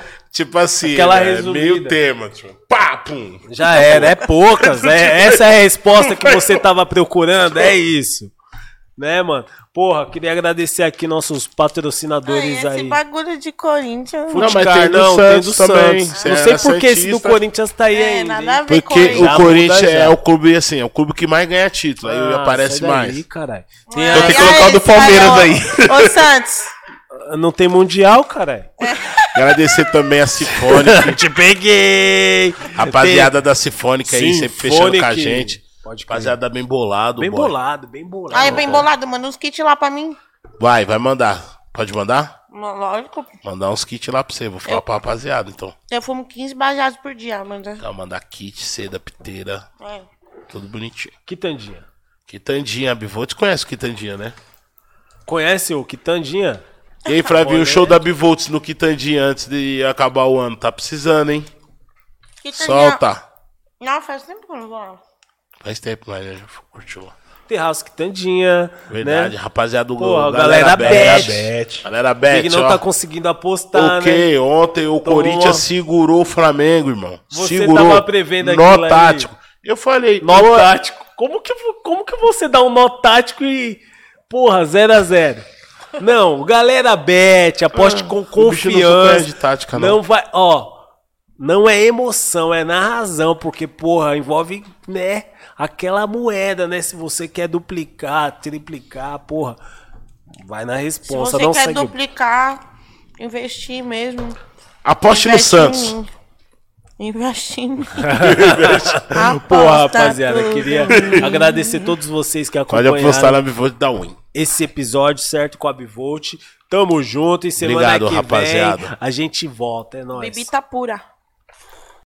tipo assim, Aquela é resumida. meio tema, tipo, pá, pum. Já era, é poucas. É, (laughs) essa é a resposta que você tava procurando, é isso. Né, mano? Porra, queria agradecer aqui nossos patrocinadores esse aí. bagulho de Corinthians. Não, mas tem do não, Santos tem do também. Santos. Não sei por que esse do. Corinthians tá aí É, ainda. nada a hein? ver Porque Corinthians. o Já Corinthians é o clube, assim, é o clube que mais ganha título. Aí Ah, aparece daí, mais. Ai, Tem Então tem que colocar o do esse Palmeiras aí. Ô, Santos, Não tem mundial, caralho. Agradecer também a Sifônica, (laughs) Te peguei. rapaziada da Sifônica aí, sempre fechando com a gente. Pode. Rapaziada bem bolado, Bem boy. bolado, bem bolado. ai, bem bolado, manda uns kits lá pra mim. Vai, vai mandar. Pode mandar? Lógico, Mandar uns kits lá pra você. Vou falar pra rapaziada, então. eu fumo 15 bajados por dia, manda. Então, mandar kit, seda, piteira, É. tudo bonitinho. Quitandinha. Quitandinha, Bivotes conhece o Quitandinha, né? Conhece o Quitandinha? E aí, Flavinho, o show da Bivolts no Quitandinha antes de acabar o ano. Tá precisando, hein? Que tem- Solta. Não, faz tempo que eu não vou. lá. Faz tempo, mas já curtiu lá. Terraço Quitandinha. Verdade, né? rapaziada do Porra, Galera galera Bet. Bet. Galera Bet, não ó. tá conseguindo apostar, ok, né? ontem o Tomou Corinthians uma- segurou o Flamengo, irmão. Você segurou. tava prevendo nó aquilo ali? tático. Eu falei, Nó nó- tático. Como que, como que você dá um nó tático e. Porra, 0 a 0 Não, galera bet, aposte com Ah, não só confiança. de tática, não. não vai. Ó, não é emoção, é na razão, porque, porra, envolve, né? Aquela moeda, né? Se você quer duplicar, triplicar, porra. Vai na Se resposta, você não quer segue. duplicar, investir mesmo. Aposte no Santos. Porra, (laughs) Aposta rapaziada, tudo. queria agradecer todos vocês que Pode acompanharam. apostar na Bivolt da Win. esse episódio, certo? Com a Bivolt. Tamo junto e semana Obrigado, que rapaziada. vem a gente volta. É nóis. Bebida pura.